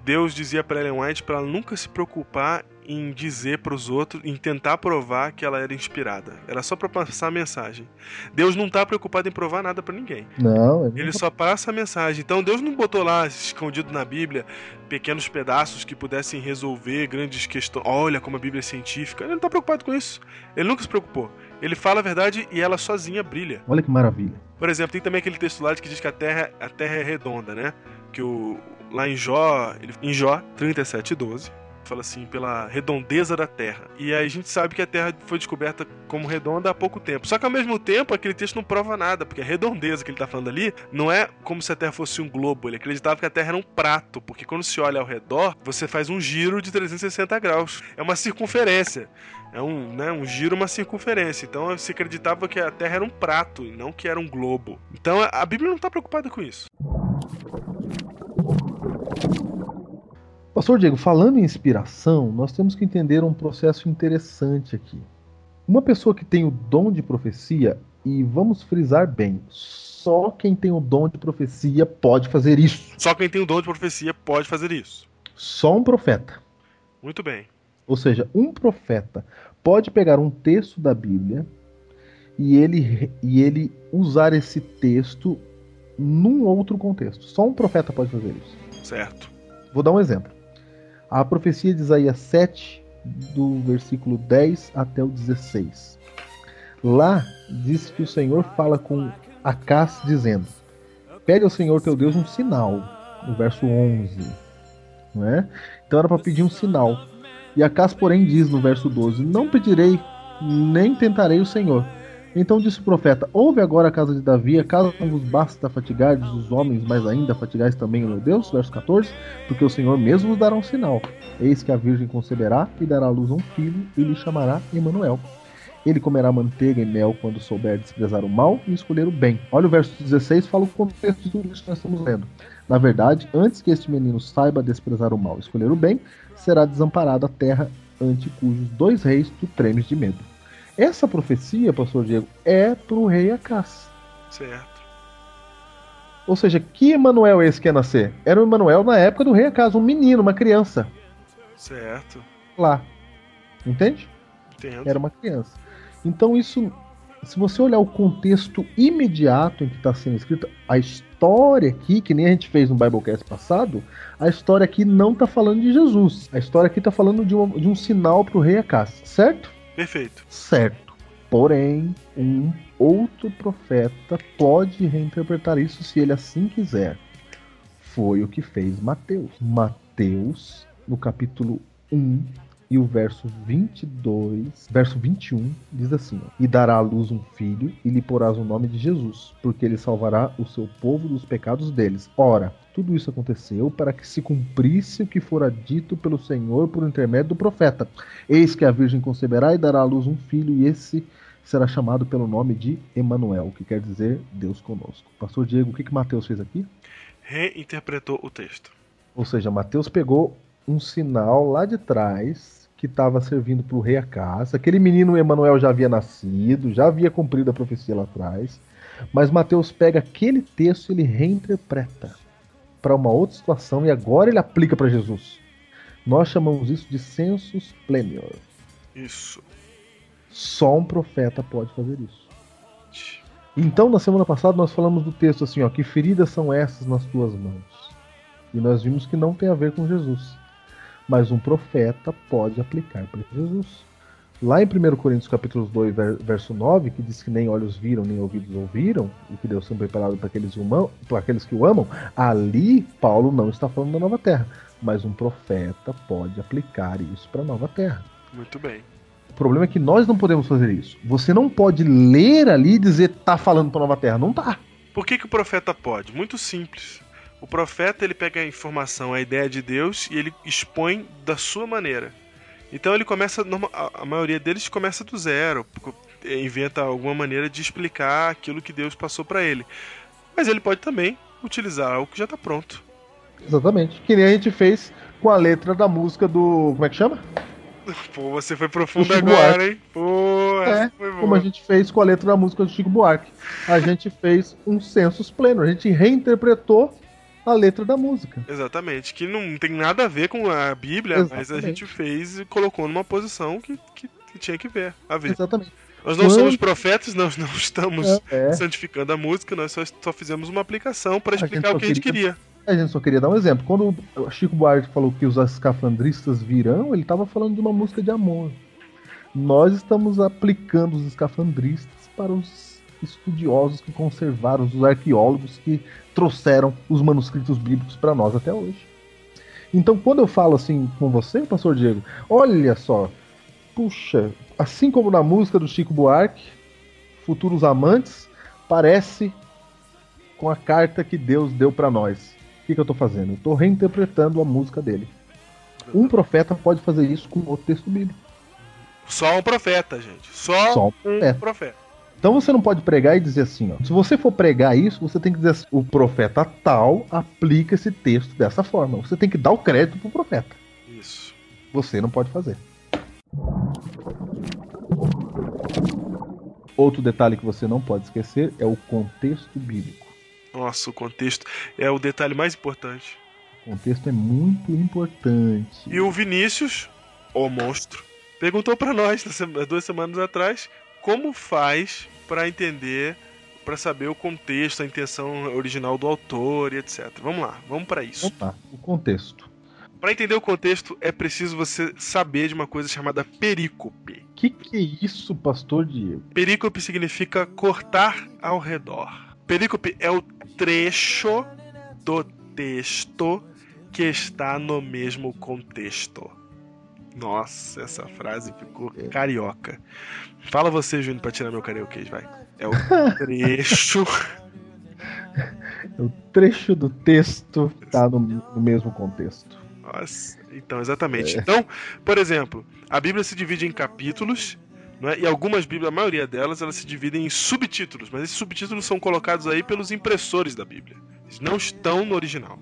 Deus dizia para Ellen White para ela nunca se preocupar em dizer para os outros, em tentar provar que ela era inspirada. Era só para passar a mensagem. Deus não está preocupado em provar nada para ninguém. Não. Ele só passa a mensagem. Então Deus não botou lá escondido na Bíblia pequenos pedaços que pudessem resolver grandes questões. Olha como a Bíblia é científica. Ele não está preocupado com isso. Ele nunca se preocupou. Ele fala a verdade e ela sozinha brilha. Olha que maravilha. Por exemplo, tem também aquele texto lá que diz que a Terra, a terra é redonda, né? Que o, lá em Jó, ele, em Jó 37:12, fala assim, pela redondeza da Terra. E aí a gente sabe que a Terra foi descoberta como redonda há pouco tempo. Só que ao mesmo tempo, aquele texto não prova nada, porque a redondeza que ele está falando ali não é como se a Terra fosse um globo. Ele acreditava que a Terra era um prato, porque quando se olha ao redor, você faz um giro de 360 graus. É uma circunferência. É um, né, um giro, uma circunferência. Então se acreditava que a Terra era um prato, e não que era um globo. Então a Bíblia não está preocupada com isso. Pastor Diego, falando em inspiração, nós temos que entender um processo interessante aqui. Uma pessoa que tem o dom de profecia, e vamos frisar bem, só quem tem o dom de profecia pode fazer isso. Só quem tem o dom de profecia pode fazer isso. Só um profeta. Muito bem. Ou seja, um profeta pode pegar um texto da Bíblia e ele, e ele usar esse texto num outro contexto. Só um profeta pode fazer isso. Certo. Vou dar um exemplo. A profecia de Isaías 7, do versículo 10 até o 16. Lá diz que o Senhor fala com Acás dizendo: Pede ao Senhor teu Deus um sinal, no verso 11. Não é? Então era para pedir um sinal. E Acás, porém, diz no verso 12: Não pedirei, nem tentarei o Senhor então disse o profeta: Ouve agora a casa de Davi, acaso não vos basta fatigardes os homens, mas ainda fatigais também o meu Deus? Verso 14: Porque o Senhor mesmo vos dará um sinal. Eis que a Virgem conceberá e dará à luz um filho, e lhe chamará Emanuel. Ele comerá manteiga e mel quando souber desprezar o mal e escolher o bem. Olha o verso 16, fala o contexto de tudo que nós estamos lendo. Na verdade, antes que este menino saiba desprezar o mal e escolher o bem, será desamparada a terra ante cujos dois reis tu tremes de medo. Essa profecia, pastor Diego, é para o rei Acás. Certo. Ou seja, que Emanuel é esse que ia nascer? Era o Emanuel na época do rei Acás, um menino, uma criança. Certo. lá. Entende? Entendo. Era uma criança. Então isso, se você olhar o contexto imediato em que está sendo escrito, a história aqui, que nem a gente fez no Biblecast passado, a história aqui não está falando de Jesus. A história aqui está falando de, uma- de um sinal para o rei Acás, certo? Perfeito. Certo. Porém, um outro profeta pode reinterpretar isso se ele assim quiser. Foi o que fez Mateus. Mateus, no capítulo 1 e o verso 22, verso 21, diz assim: ó, E dará à luz um filho, e lhe porás o nome de Jesus, porque ele salvará o seu povo dos pecados deles. Ora, tudo isso aconteceu para que se cumprisse o que fora dito pelo Senhor por intermédio do profeta. Eis que a virgem conceberá e dará à luz um filho, e esse será chamado pelo nome de Emanuel, que quer dizer Deus conosco. Pastor Diego, o que, que Mateus fez aqui? Reinterpretou o texto. Ou seja, Mateus pegou um sinal lá de trás que estava servindo para o rei Acás. Aquele menino Emanuel já havia nascido, já havia cumprido a profecia lá atrás. Mas Mateus pega aquele texto e ele reinterpreta para uma outra situação e agora ele aplica para Jesus. Nós chamamos isso de sensus plenior. Isso. Só um profeta pode fazer isso. Então, na semana passada, nós falamos do texto assim, ó, que feridas são essas nas tuas mãos? E nós vimos que não tem a ver com Jesus. Mas um profeta pode aplicar para Jesus. Lá em 1 Coríntios capítulo 2, ver- verso 9, que diz que nem olhos viram, nem ouvidos ouviram, e que Deus tem preparado para aqueles, humam- para aqueles que o amam, ali Paulo não está falando da nova terra. Mas um profeta pode aplicar isso para a nova terra. Muito bem. O problema é que nós não podemos fazer isso. Você não pode ler ali e dizer tá falando para nova terra. Não tá. Por que, que o profeta pode? Muito simples. O profeta ele pega a informação, a ideia de Deus e ele expõe da sua maneira. Então ele começa, a maioria deles começa do zero, co- inventa alguma maneira de explicar aquilo que Deus passou para ele. Mas ele pode também utilizar algo que já está pronto. Exatamente. Que nem a gente fez com a letra da música do. Como é que chama? Pô, você foi profundo agora, Buarque. hein? Pô, essa É, foi boa. Como a gente fez com a letra da música do Chico Buarque. A gente fez um sensus pleno. A gente reinterpretou a letra da música. Exatamente, que não tem nada a ver com a Bíblia, mas a Exatamente. gente fez e colocou numa posição que, que, que tinha que ver, a ver. Exatamente. Nós não Quando- somos profetas, nós não estamos É, é. santificando a música, nós só, só fizemos uma aplicação para explicar o que a gente queria- queria. A gente só queria dar um exemplo. Quando o Chico Buarque falou que os escafandristas virão, ele estava falando de uma música de amor. Nós estamos aplicando os escafandristas para os estudiosos que conservaram, os arqueólogos que trouxeram os manuscritos bíblicos para nós até hoje. Então, quando eu falo assim com você, pastor Diego, olha só, puxa, assim como na música do Chico Buarque, Futuros Amantes, parece com a carta que Deus deu para nós. O que, que eu estou fazendo? Eu estou reinterpretando a música dele. Um profeta pode fazer isso com outro texto bíblico. Só um profeta, gente. Só, Só um um profeta. Então você não pode pregar e dizer assim, ó. Se você for pregar isso, você tem que dizer assim, o profeta tal aplica esse texto dessa forma. Você tem que dar o crédito pro profeta. Isso. Você não pode fazer. Outro detalhe que você não pode esquecer é o contexto bíblico. Nossa, o contexto é o detalhe mais importante. O contexto é muito importante. E o Vinícius, o monstro, perguntou para nós duas semanas atrás como faz para entender, para saber o contexto, a intenção original do autor e etc. Vamos lá, vamos para isso. Tá, o contexto. Para entender o contexto é preciso você saber de uma coisa chamada perícope. O que, que é isso, pastor Diego? Perícope significa cortar ao redor. Perícope é o trecho do texto que está no mesmo contexto. Nossa, essa frase ficou carioca. Fala você, Júnior, pra tirar meu carioquês, vai. É o trecho. É o trecho do texto que tá no, no mesmo contexto. Nossa, então, exatamente. Então, por exemplo, a Bíblia se divide em capítulos, não é? e algumas Bíblias, a maioria delas, elas se dividem em subtítulos, mas esses subtítulos são colocados aí pelos impressores da Bíblia. Eles não estão no original,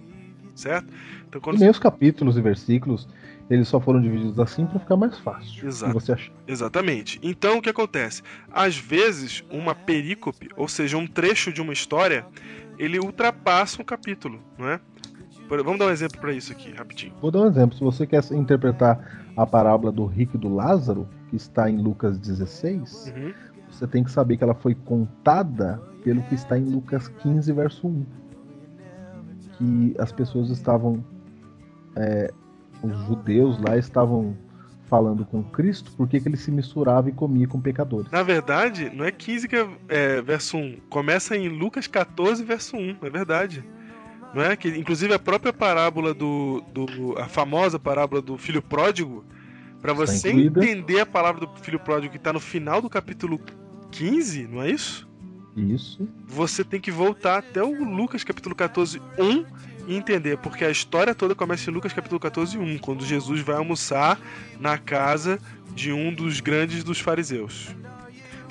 certo? Então, quando nem os capítulos e versículos, eles só foram divididos assim para ficar mais fácil. Exato. Você achar. Exatamente. Então o que acontece? Às vezes, uma perícope, ou seja, um trecho de uma história, ele ultrapassa um capítulo, não é? Vamos dar um exemplo para isso aqui, rapidinho. Vou dar um exemplo. Se você quer interpretar a parábola do rico e do Lázaro, que está em Lucas 16, Uhum. você tem que saber que ela foi contada pelo que está em Lucas 15, verso 1. Que as pessoas estavam. é, os judeus lá estavam falando com Cristo porque que ele se misturava e comia com pecadores. Na verdade, não é 15 que é, é verso 1. Começa em Lucas 14, verso 1. É verdade. Não é? Que, inclusive a própria parábola do, do. a famosa parábola do filho pródigo. Para Está você incluída. entender a palavra do filho pródigo que tá no final do capítulo 15, não é isso? Isso. Você tem que voltar até o Lucas capítulo 14, 1 e entender, porque a história toda começa em Lucas capítulo 14, 1, quando Jesus vai almoçar na casa de um dos grandes dos fariseus.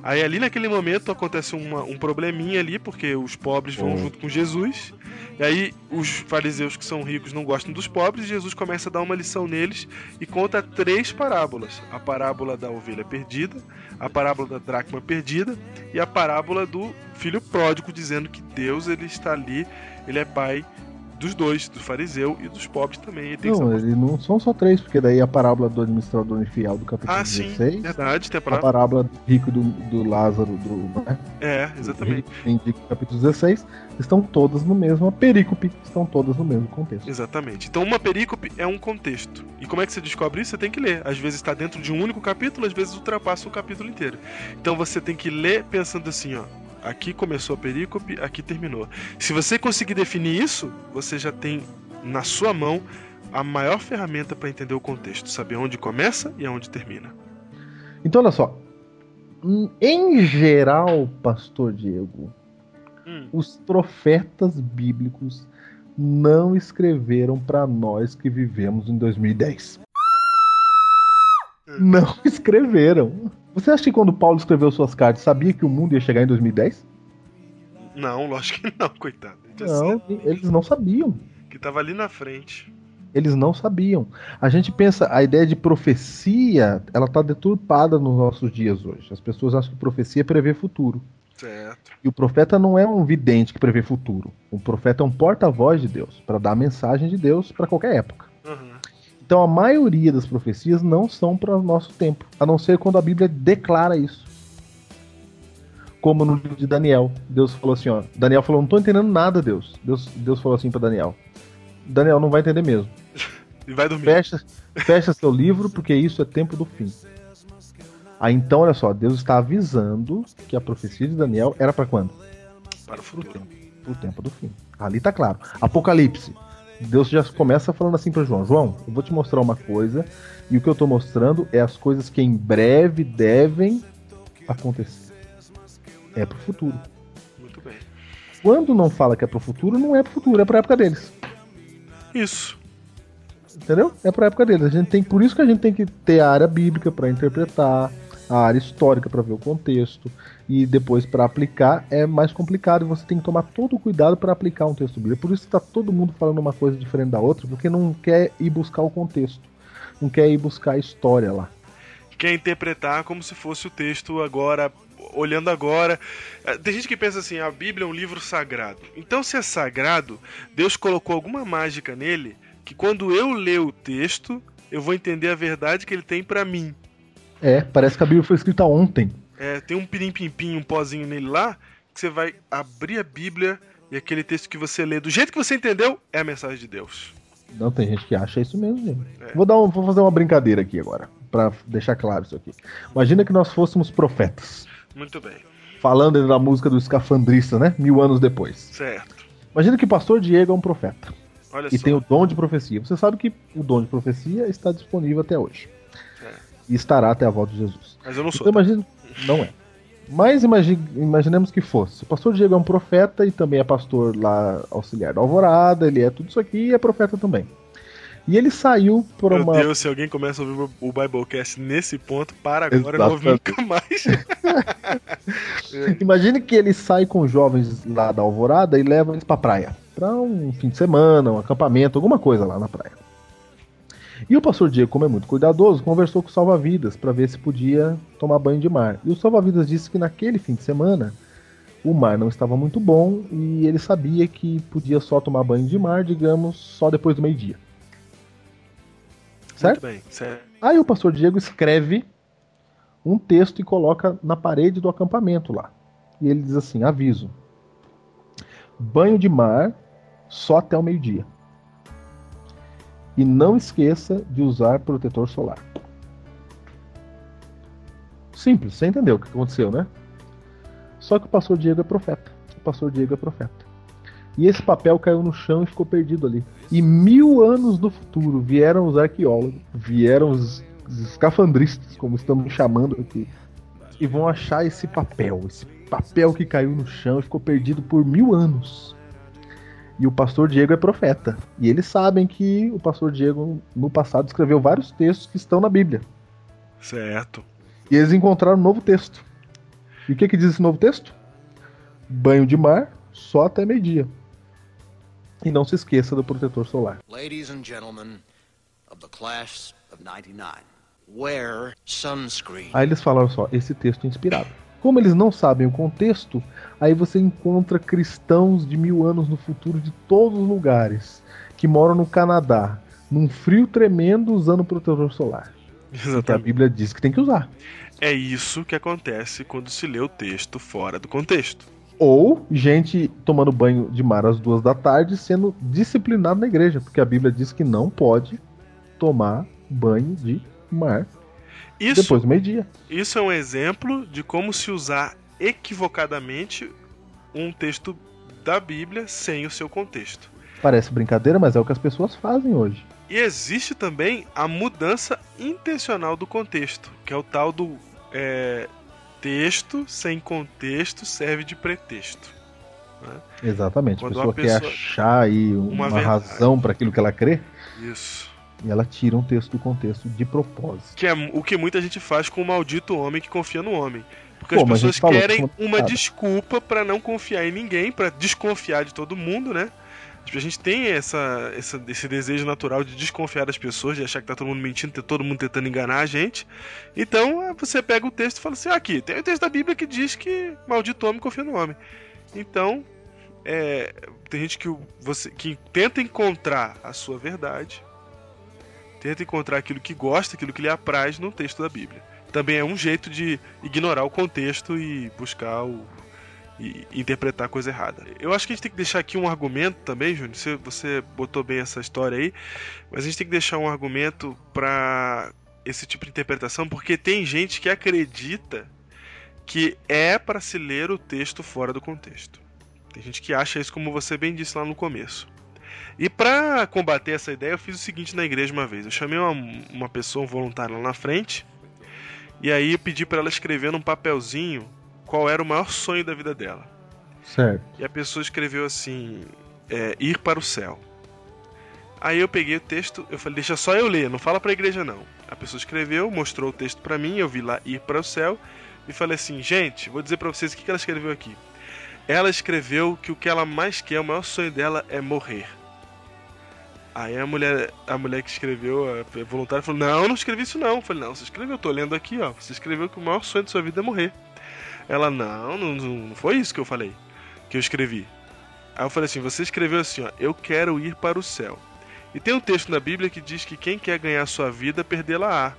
Aí ali naquele momento acontece uma- um probleminha ali, porque os pobres vão Oh. junto com Jesus. E aí os fariseus que são ricos não gostam dos pobres, e Jesus começa a dar uma lição neles e conta três parábolas: a parábola da ovelha perdida, a parábola da dracma perdida e a parábola do filho pródigo dizendo que Deus ele está ali, ele é pai dos dois, do fariseu e dos pobres também. Ele tem Não, salvar- ele não são só três, porque daí a parábola do administrador infiel do capítulo Ah, sim, 16, verdade, tem a a parábola. parábola do rico do, do Lázaro do, né, É, do exatamente. rico em Dico, capítulo 16, estão todas no mesmo, a perícope, estão todas no mesmo contexto. Exatamente. Então uma perícope é um contexto. E como é que você descobre isso? Você tem que ler. Às vezes está dentro de um único capítulo, às vezes ultrapassa o capítulo inteiro. Então você tem que ler pensando assim, ó. Aqui começou a perícope, aqui terminou. Se você conseguir definir isso, você já tem na sua mão a maior ferramenta para entender o contexto, saber onde começa e aonde termina. Então, olha só. Hum, Em geral, Pastor Diego, Hum. os profetas bíblicos não escreveram para nós que vivemos em 2010. Não escreveram. Você acha que quando Paulo escreveu suas cartas, sabia que o mundo ia chegar em 2010? Não, lógico que não, coitado. Não, eles não sabiam. Que tava ali na frente. Eles não sabiam. A gente pensa, a ideia de profecia, ela está deturpada nos nossos dias hoje. As pessoas acham que profecia prevê futuro. Certo. E o profeta não é um vidente que prevê futuro. O profeta é um porta-voz de Deus, para dar a mensagem de Deus para qualquer época. Uhum. Então a maioria das profecias não são para o nosso tempo, a não ser quando a Bíblia declara isso. Como no livro de Daniel, Deus falou assim, ó, Daniel falou, não estou entendendo nada, Deus. Deus, Deus falou assim para Daniel. Daniel não vai entender mesmo. E vai dormir. Fecha, fecha seu livro, porque isso é tempo do fim. Aí então, olha só, Deus está avisando que a profecia de Daniel era para quando? Para o futuro. Pro tempo do fim. Ali tá claro. Apocalipse. Deus já começa falando assim para João: João, eu vou te mostrar uma coisa, e o que eu tô mostrando é as coisas que em breve devem acontecer. É pro futuro. Muito bem. Quando não fala que é pro futuro, não é pro futuro, é pra época deles. Isso. Entendeu? É pra época deles. A gente tem, por isso que a gente tem que ter a área bíblica para interpretar, a área histórica para ver o contexto e depois para aplicar é mais complicado. Você tem que tomar todo o cuidado para aplicar um texto bíblico. Por isso que tá todo mundo falando uma coisa diferente da outra, porque não quer ir buscar o contexto, não quer ir buscar a história lá. Quer interpretar como se fosse o texto agora, olhando agora. Eh, Tem gente que pensa assim: a Bíblia é um livro sagrado. Então, se é sagrado, Deus colocou alguma mágica nele que quando eu ler o texto, eu vou entender a verdade que ele tem pra mim. É, parece que a Bíblia foi escrita ontem. É, tem um pirim-pim-pim, um pozinho nele lá, que você vai abrir a Bíblia e aquele texto que você lê, do jeito que você entendeu, é a mensagem de Deus. Não tem gente que acha isso mesmo, gente. É. Vou, dar um- vou fazer uma brincadeira aqui agora, para deixar claro isso aqui. Imagina que nós fôssemos profetas. Muito bem. falando da música do escafandrista, né? Mil anos depois. Certo. Imagina que o pastor Diego é um profeta Olha e só. tem o dom de profecia. Você sabe que o dom de profecia está disponível até hoje. E estará até a volta de Jesus. Mas eu não sou. Então imagina. Não é. Mas imagi- imaginemos que fosse. O pastor Diego é um profeta e também é pastor lá auxiliar da Alvorada, ele é tudo isso aqui e é profeta também. E ele saiu por Meu uma. Deus, se alguém começa a ouvir o Biblecast nesse ponto, para agora, não ouve Exatamente. nunca mais. Imagine que ele sai com jovens lá da Alvorada e leva eles pra praia. Pra um fim de semana, um acampamento, alguma coisa lá na praia. E o pastor Diego, como é muito cuidadoso, conversou com o salva-vidas para ver se podia tomar banho de mar. E o salva-vidas disse que naquele fim de semana o mar não estava muito bom e ele sabia que podia só tomar banho de mar, digamos, só depois do meio-dia. Certo? Muito bem, certo. Aí o pastor Diego escreve um texto e coloca na parede do acampamento lá. E ele diz assim: aviso. Banho de mar só até o meio-dia. E não esqueça de usar protetor solar. Simples, você entendeu o que aconteceu, né? Só que o pastor Diego é profeta. O pastor Diego é profeta. E esse papel caiu no chão e ficou perdido ali. E mil anos no futuro vieram os arqueólogos, vieram os escafandristas, como estamos chamando aqui, e vão achar esse papel, esse papel que caiu no chão e ficou perdido por mil anos. E o pastor Diego é profeta. E eles sabem que o pastor Diego, no passado, escreveu vários textos que estão na Bíblia. Certo. E eles encontraram um novo texto. E o que, que diz esse novo texto? Banho de mar só até meio-dia. E não se esqueça do protetor solar. Ladies and gentlemen of the class of 99, wear sunscreen. Aí eles falaram só, esse texto é inspirado. Como eles não sabem o contexto, aí você encontra cristãos de mil anos no futuro de todos os lugares, que moram no Canadá, num frio tremendo usando protetor solar. Porque a Exatamente. Bíblia diz que tem que usar. É isso que acontece quando se lê o texto fora do contexto. Ou gente tomando banho de mar às duas da tarde sendo disciplinado na igreja, porque a Bíblia diz que não pode tomar banho de mar Isso, depois do meio-dia. isso é um exemplo de como se usar equivocadamente um texto da Bíblia sem o seu contexto. Parece brincadeira, mas é o que as pessoas fazem hoje. E existe também a mudança intencional do contexto, que é o tal do é, texto sem contexto serve de pretexto. Exatamente. Quando a pessoa, pessoa- quer achar aí uma, uma razão para aquilo que ela crê Isso. E ela tira um texto do contexto de propósito. Que é o que muita gente faz com o maldito homem que confia no homem. Porque Pô, as pessoas querem uma passada. desculpa pra não confiar em ninguém, pra desconfiar de todo mundo, né? Tipo, A gente tem essa, essa- esse desejo natural de desconfiar das pessoas, de achar que tá todo mundo mentindo, ter todo mundo tentando enganar a gente. Então é, você pega o texto e fala assim: "Ah, aqui, tem o texto da Bíblia que diz que maldito homem confia no homem. Então, é, tem gente que, você, que tenta encontrar a sua verdade, tenta encontrar aquilo que gosta, aquilo que lhe apraz no texto da Bíblia. Também é um jeito de ignorar o contexto e buscar o. e interpretar coisa errada. Eu acho que a gente tem que deixar aqui um argumento também, Júnior. Você, você botou bem essa história aí, mas a gente tem que deixar um argumento para esse tipo de interpretação, porque tem gente que acredita que é para se ler o texto fora do contexto. Tem gente que acha isso, como você bem disse lá no começo. E para combater essa ideia, eu fiz o seguinte na igreja uma vez. Eu chamei uma, uma pessoa, um voluntário lá na frente, e aí eu pedi para ela escrever num papelzinho qual era o maior sonho da vida dela. Certo. E a pessoa escreveu assim: é, ir para o céu. Aí eu peguei o texto, eu falei, deixa só eu ler, não fala pra igreja não. A pessoa escreveu, mostrou o texto pra mim, eu vi lá ir para o céu e falei assim, gente, vou dizer pra vocês o que que ela escreveu aqui. Ela escreveu que o que ela mais quer, o maior sonho dela é morrer. Aí a mulher, a mulher que escreveu, a voluntária, falou: Não, não escrevi isso não. Eu falei: Não, você escreveu, eu tô lendo aqui, ó. Você escreveu que o maior sonho da sua vida é morrer. Ela: Não, não, não foi isso que eu falei, que eu escrevi. Aí eu falei assim: Você escreveu assim, ó, eu quero ir para o céu. E tem um texto na Bíblia que diz que quem quer ganhar sua vida, perdê-la-á.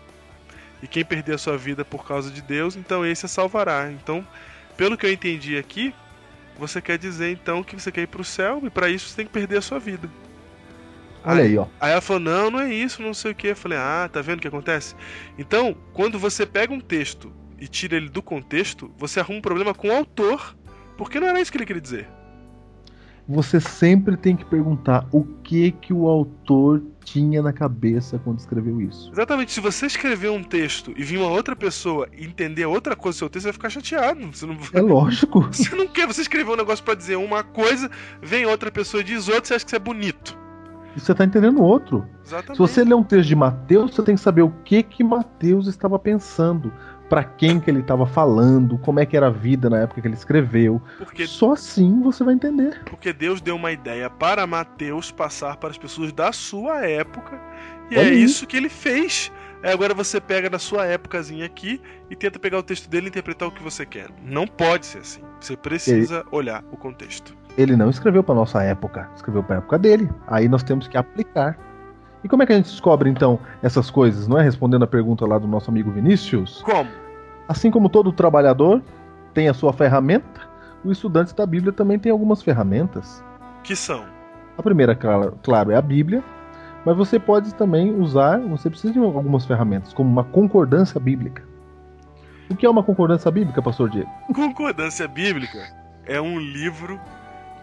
E quem perder a sua vida por causa de Deus, então esse a salvará. Então, pelo que eu entendi aqui, você quer dizer então que você quer ir para o céu e para isso você tem que perder a sua vida. Olha aí, ó. Aí ela falou: Não, não é isso, não sei o que. Eu falei: Ah, tá vendo o que acontece? Então, quando você pega um texto e tira ele do contexto, você arruma um problema com o autor, porque não era isso que ele queria dizer. Você sempre tem que perguntar o que que o autor tinha na cabeça quando escreveu isso. Exatamente, se você escrever um texto e vir uma outra pessoa entender outra coisa do seu texto, você vai ficar chateado. Você não, É lógico. você não quer, você escreveu um negócio pra dizer uma coisa, vem outra pessoa e diz outra, você acha que isso é bonito. E você tá entendendo o outro. Exatamente. Se você ler um texto de Mateus, você tem que saber o que que Mateus estava pensando, para quem que ele estava falando, como é que era a vida na época que ele escreveu. Porque, Só assim você vai entender. porque Deus deu uma ideia para Mateus passar para as pessoas da sua época, e é aí. isso que ele fez Aí agora você pega na sua épocazinha aqui e tenta pegar o texto dele e interpretar o que você quer. Não pode ser assim. Você precisa olhar o contexto. Ele não escreveu para nossa época, escreveu para a época dele. Aí nós temos que aplicar. E como é que a gente descobre então essas coisas? Não é respondendo a pergunta lá do nosso amigo Vinícius? Como? Assim como todo trabalhador tem a sua ferramenta, o estudante da Bíblia também tem algumas ferramentas. Que são? A primeira, claro, é a Bíblia, mas você pode também usar, você precisa de algumas ferramentas, como uma concordância bíblica. O que é uma concordância bíblica, pastor Diego? Concordância bíblica é um livro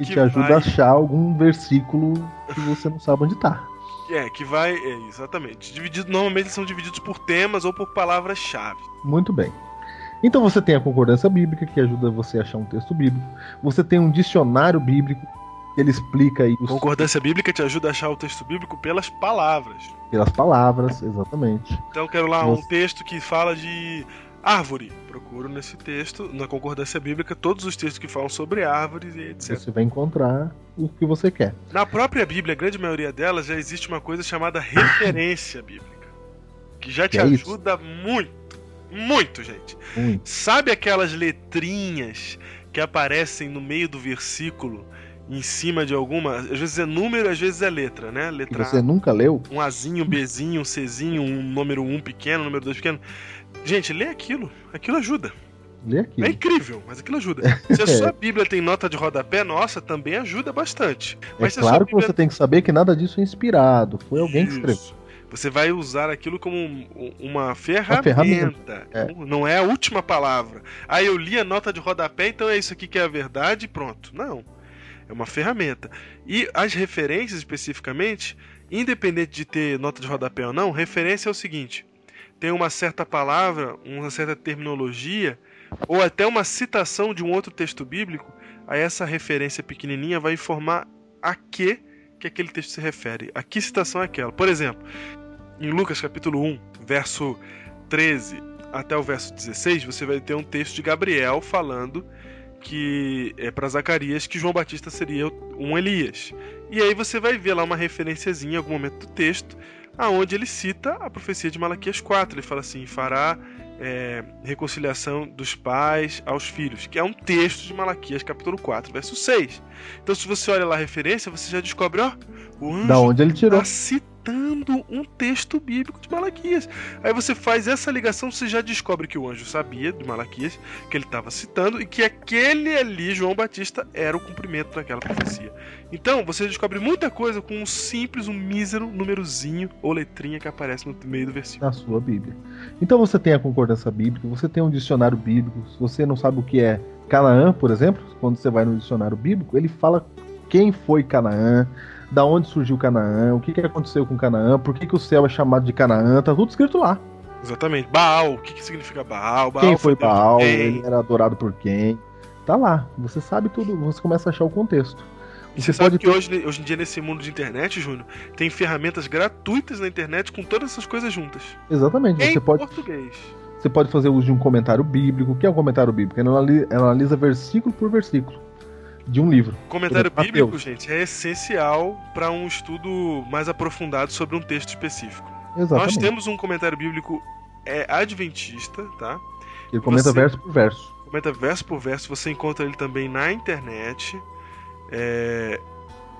Que, Que te ajuda vai- a achar algum versículo que você não sabe onde tá. É, que vai. É, exatamente. Dividido, normalmente eles são divididos por temas ou por palavras-chave. Muito bem. Então você tem a concordância bíblica, que ajuda você a achar um texto bíblico. Você tem um dicionário bíblico, que ele explica aí os, Concordância bíblica te ajuda a achar o texto bíblico pelas palavras. pelas palavras, exatamente. Então eu quero lá um Nossa. texto que fala de árvore. Procuro nesse texto, na concordância bíblica, todos os textos que falam sobre árvores e etc. Você vai encontrar o que você quer. Na própria Bíblia, a grande maioria delas, já existe uma coisa chamada referência bíblica. Que já te Que é isso? ajuda muito. Muito, gente. Muito. Sabe aquelas letrinhas que aparecem no meio do versículo, em cima de alguma. Às vezes é número, às vezes é letra, né? Que Letra você nunca leu? um Azinho, um Bzinho, um Czinho, um número 1 pequeno, um número 2 pequeno. Gente, lê aquilo. Aquilo ajuda. Lê aqui. É incrível, mas aquilo ajuda. Se a sua Bíblia tem nota de rodapé, nossa, também ajuda bastante. É Mas a claro sua que você tem que saber que nada disso é inspirado. Foi alguém que escreveu. Isso. Você vai usar aquilo como um- uma ferramenta. ferramenta, é. Não é a última palavra. Ah, eu li a nota de rodapé, então é isso aqui que é a verdade e pronto. Não. É uma ferramenta. E as referências especificamente, independente de ter nota de rodapé ou não, referência é o seguinte: tem uma certa palavra, uma certa terminologia, ou até uma citação de um outro texto bíblico, aí essa referência pequenininha vai informar a que que aquele texto se refere. A que citação é aquela? Por exemplo, em Lucas capítulo 1, verso 13 até o verso 16, você vai ter um texto de Gabriel falando que é para Zacarias que João Batista seria um Elias. E aí você vai ver lá uma referenciazinha em algum momento do texto, aonde ele cita a profecia de Malaquias 4. Ele fala assim: fará é, reconciliação dos pais aos filhos, que é um texto de Malaquias capítulo 4, verso 6. Então, se você olha lá a referência, você já descobre, ó, o anjo Da onde ele tirou. citando um texto bíblico de Malaquias. Aí você faz essa ligação, você já descobre que o anjo sabia de Malaquias, que ele estava citando, e que aquele ali, João Batista, era o cumprimento daquela profecia. Então, você descobre muita coisa com um simples, um mísero númerozinho ou letrinha que aparece no meio do versículo. na sua Bíblia. Então você tem a concordância bíblica, você tem um dicionário bíblico. Se você não sabe o que é Canaã, por exemplo, quando você vai no dicionário bíblico, ele fala quem foi Canaã, da onde surgiu Canaã, o que, que aconteceu com Canaã, por que, que o céu é chamado de Canaã, tá tudo escrito lá. Exatamente. Baal, o que, que significa Baal? Baal quem foi de Baal, quem? ele era adorado por quem. Tá lá. Você sabe tudo, você começa a achar o contexto. E Você você sabe que hoje, hoje em dia, nesse mundo de internet, Júnior, tem ferramentas gratuitas na internet com todas essas coisas juntas. Exatamente. em Você pode, português. você pode fazer uso de um comentário bíblico. O que é um comentário bíblico? Ele analisa versículo por versículo de um livro. Comentário exemplo, bíblico, Mateus. gente, é essencial para um estudo mais aprofundado sobre um texto específico. Exatamente. Nós temos um comentário bíblico é, adventista, tá? Ele comenta você- verso por verso. Comenta verso por verso, você encontra ele também na internet. é,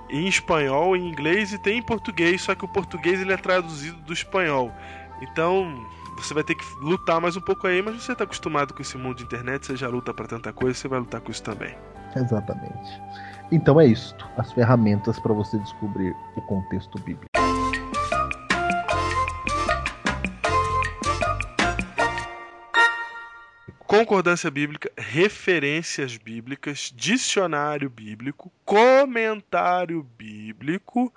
em espanhol, em inglês e tem em português, só que o português ele é traduzido do espanhol. Então, você vai ter que lutar mais um pouco aí, mas você está acostumado com esse mundo de internet, você já luta para tanta coisa, você vai lutar com isso também. Exatamente. Então é isto. As ferramentas para você descobrir o contexto bíblico. Concordância bíblica, referências bíblicas, dicionário bíblico, comentário bíblico.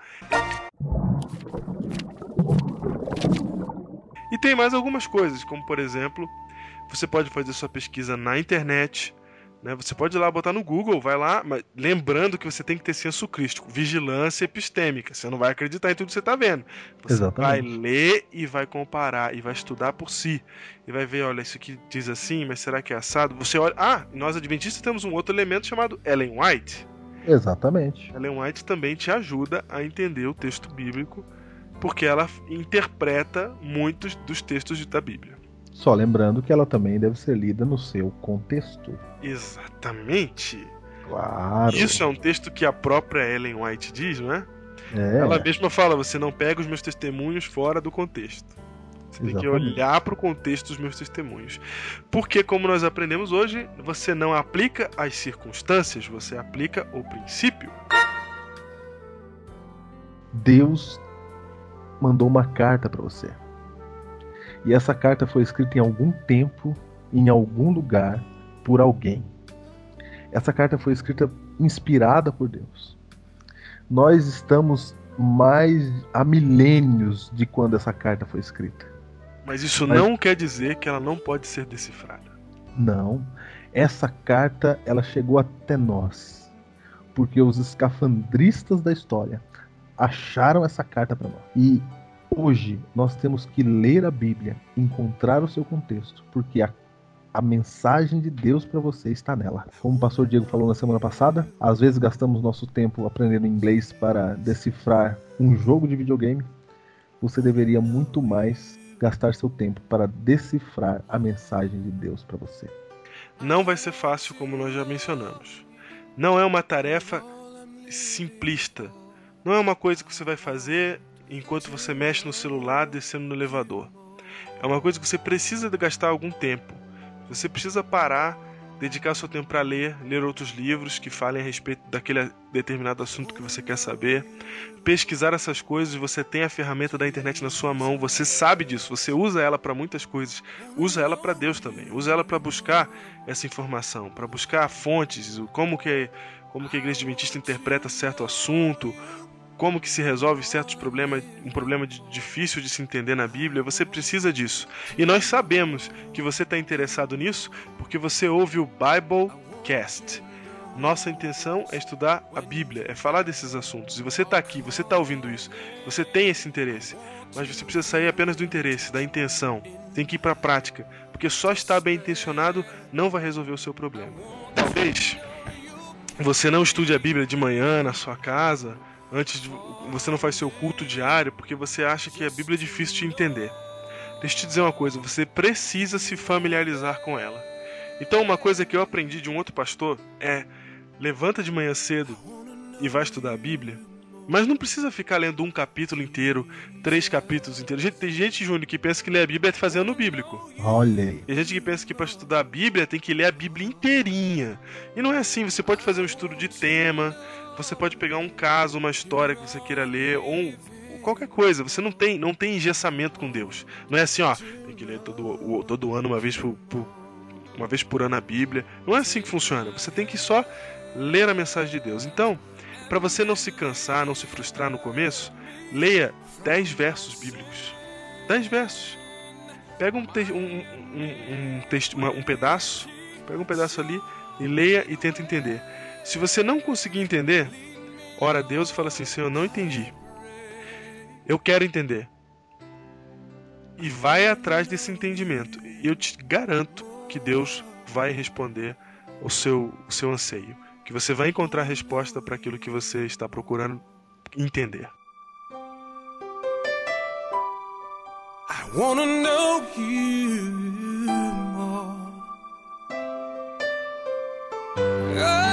E tem mais algumas coisas, como por exemplo, você pode fazer sua pesquisa na internet, né? Você pode ir lá botar no Google, vai lá, mas lembrando que você tem que ter senso crítico, vigilância epistêmica. Você não vai acreditar em tudo que você está vendo. Você vai Exatamente. ler e vai comparar e vai estudar por si e vai ver, olha, isso aqui diz assim, mas será que é assado? Você olha, ah, nós adventistas temos um outro elemento chamado Ellen White. Exatamente. Ellen White também te ajuda a entender o texto bíblico porque ela interpreta muitos dos textos da Bíblia. Só lembrando que ela também deve ser lida no seu contexto. Exatamente. Claro. Isso é um texto que a própria Ellen White diz, não é? É, Ela mesma fala: você não pega os meus testemunhos fora do contexto. Você tem que Exatamente. olhar para o contexto dos meus testemunhos. Porque, como nós aprendemos hoje, você não aplica as circunstâncias, você aplica o princípio. Deus mandou uma carta para você. E essa carta foi escrita em algum tempo, em algum lugar, por alguém. Essa carta foi escrita inspirada por Deus. Nós estamos mais há milênios de quando essa carta foi escrita. Mas isso Mas- não quer dizer que ela não pode ser decifrada. Não. Essa carta ela chegou até nós porque os escafandristas da história acharam essa carta para nós. E hoje nós temos que ler a Bíblia, encontrar o seu contexto, porque a a mensagem de Deus para você está nela. Como o pastor Diego falou na semana passada, às vezes gastamos nosso tempo aprendendo inglês para decifrar um jogo de videogame. Você deveria muito mais gastar seu tempo para decifrar a mensagem de Deus para você. Não vai ser fácil, como nós já mencionamos. Não é uma tarefa simplista. Não é uma coisa que você vai fazer enquanto você mexe no celular descendo no elevador. É uma coisa que você precisa gastar algum tempo. Você precisa parar, dedicar seu tempo para ler, ler outros livros que falem a respeito daquele determinado assunto que você quer saber, pesquisar essas coisas. Você tem a ferramenta da internet na sua mão, você sabe disso, você usa ela para muitas coisas, usa ela para Deus também, usa ela para buscar essa informação, para buscar fontes, como que como que a igreja adventista interpreta certo assunto, como que se resolve certos problemas, um problema de- difícil de se entender na Bíblia, você precisa disso. E nós sabemos que você está interessado nisso porque você ouve o Biblecast. Nossa intenção é estudar a Bíblia, é falar desses assuntos. E você está aqui, você está ouvindo isso, você tem esse interesse, mas você precisa sair apenas do interesse, da intenção. Tem que ir para a prática, porque só estar bem intencionado não vai resolver o seu problema. Talvez você não estude a Bíblia de manhã na sua casa, antes de você não faz seu culto diário, porque você acha que a Bíblia é difícil de entender. Deixa eu te dizer uma coisa, você precisa se familiarizar com ela. Então, uma coisa que eu aprendi de um outro pastor é: levanta de manhã cedo e vai estudar a Bíblia, mas não precisa ficar lendo um capítulo inteiro, três capítulos inteiros. Gente- Tem gente, Júnior, que pensa que ler a Bíblia é fazendo o bíblico. Olha. Tem gente que pensa que para estudar a Bíblia tem que ler a Bíblia inteirinha. E não é assim, você pode fazer um estudo de tema, você pode pegar um caso, uma história que você queira ler, ou qualquer coisa. Você não tem, não tem engessamento com Deus. Não é assim, ó, tem que ler todo, todo ano, uma vez por, por- uma vez por ano a Bíblia. Não é assim que funciona. Você tem que só ler a mensagem de Deus. Então, para você não se cansar, não se frustrar no começo, leia 10 versos bíblicos. 10 versos. Pega um, te- um, um, um, texto, um pedaço, pega um pedaço ali e leia e tenta entender. Se você não conseguir entender, ora a Deus e fala assim: Senhor, eu não entendi. Eu quero entender. E vai atrás desse entendimento. Eu te garanto que Deus vai responder o seu, o seu anseio. Que você vai encontrar resposta para aquilo que você está procurando entender. I wanna know you more. Oh.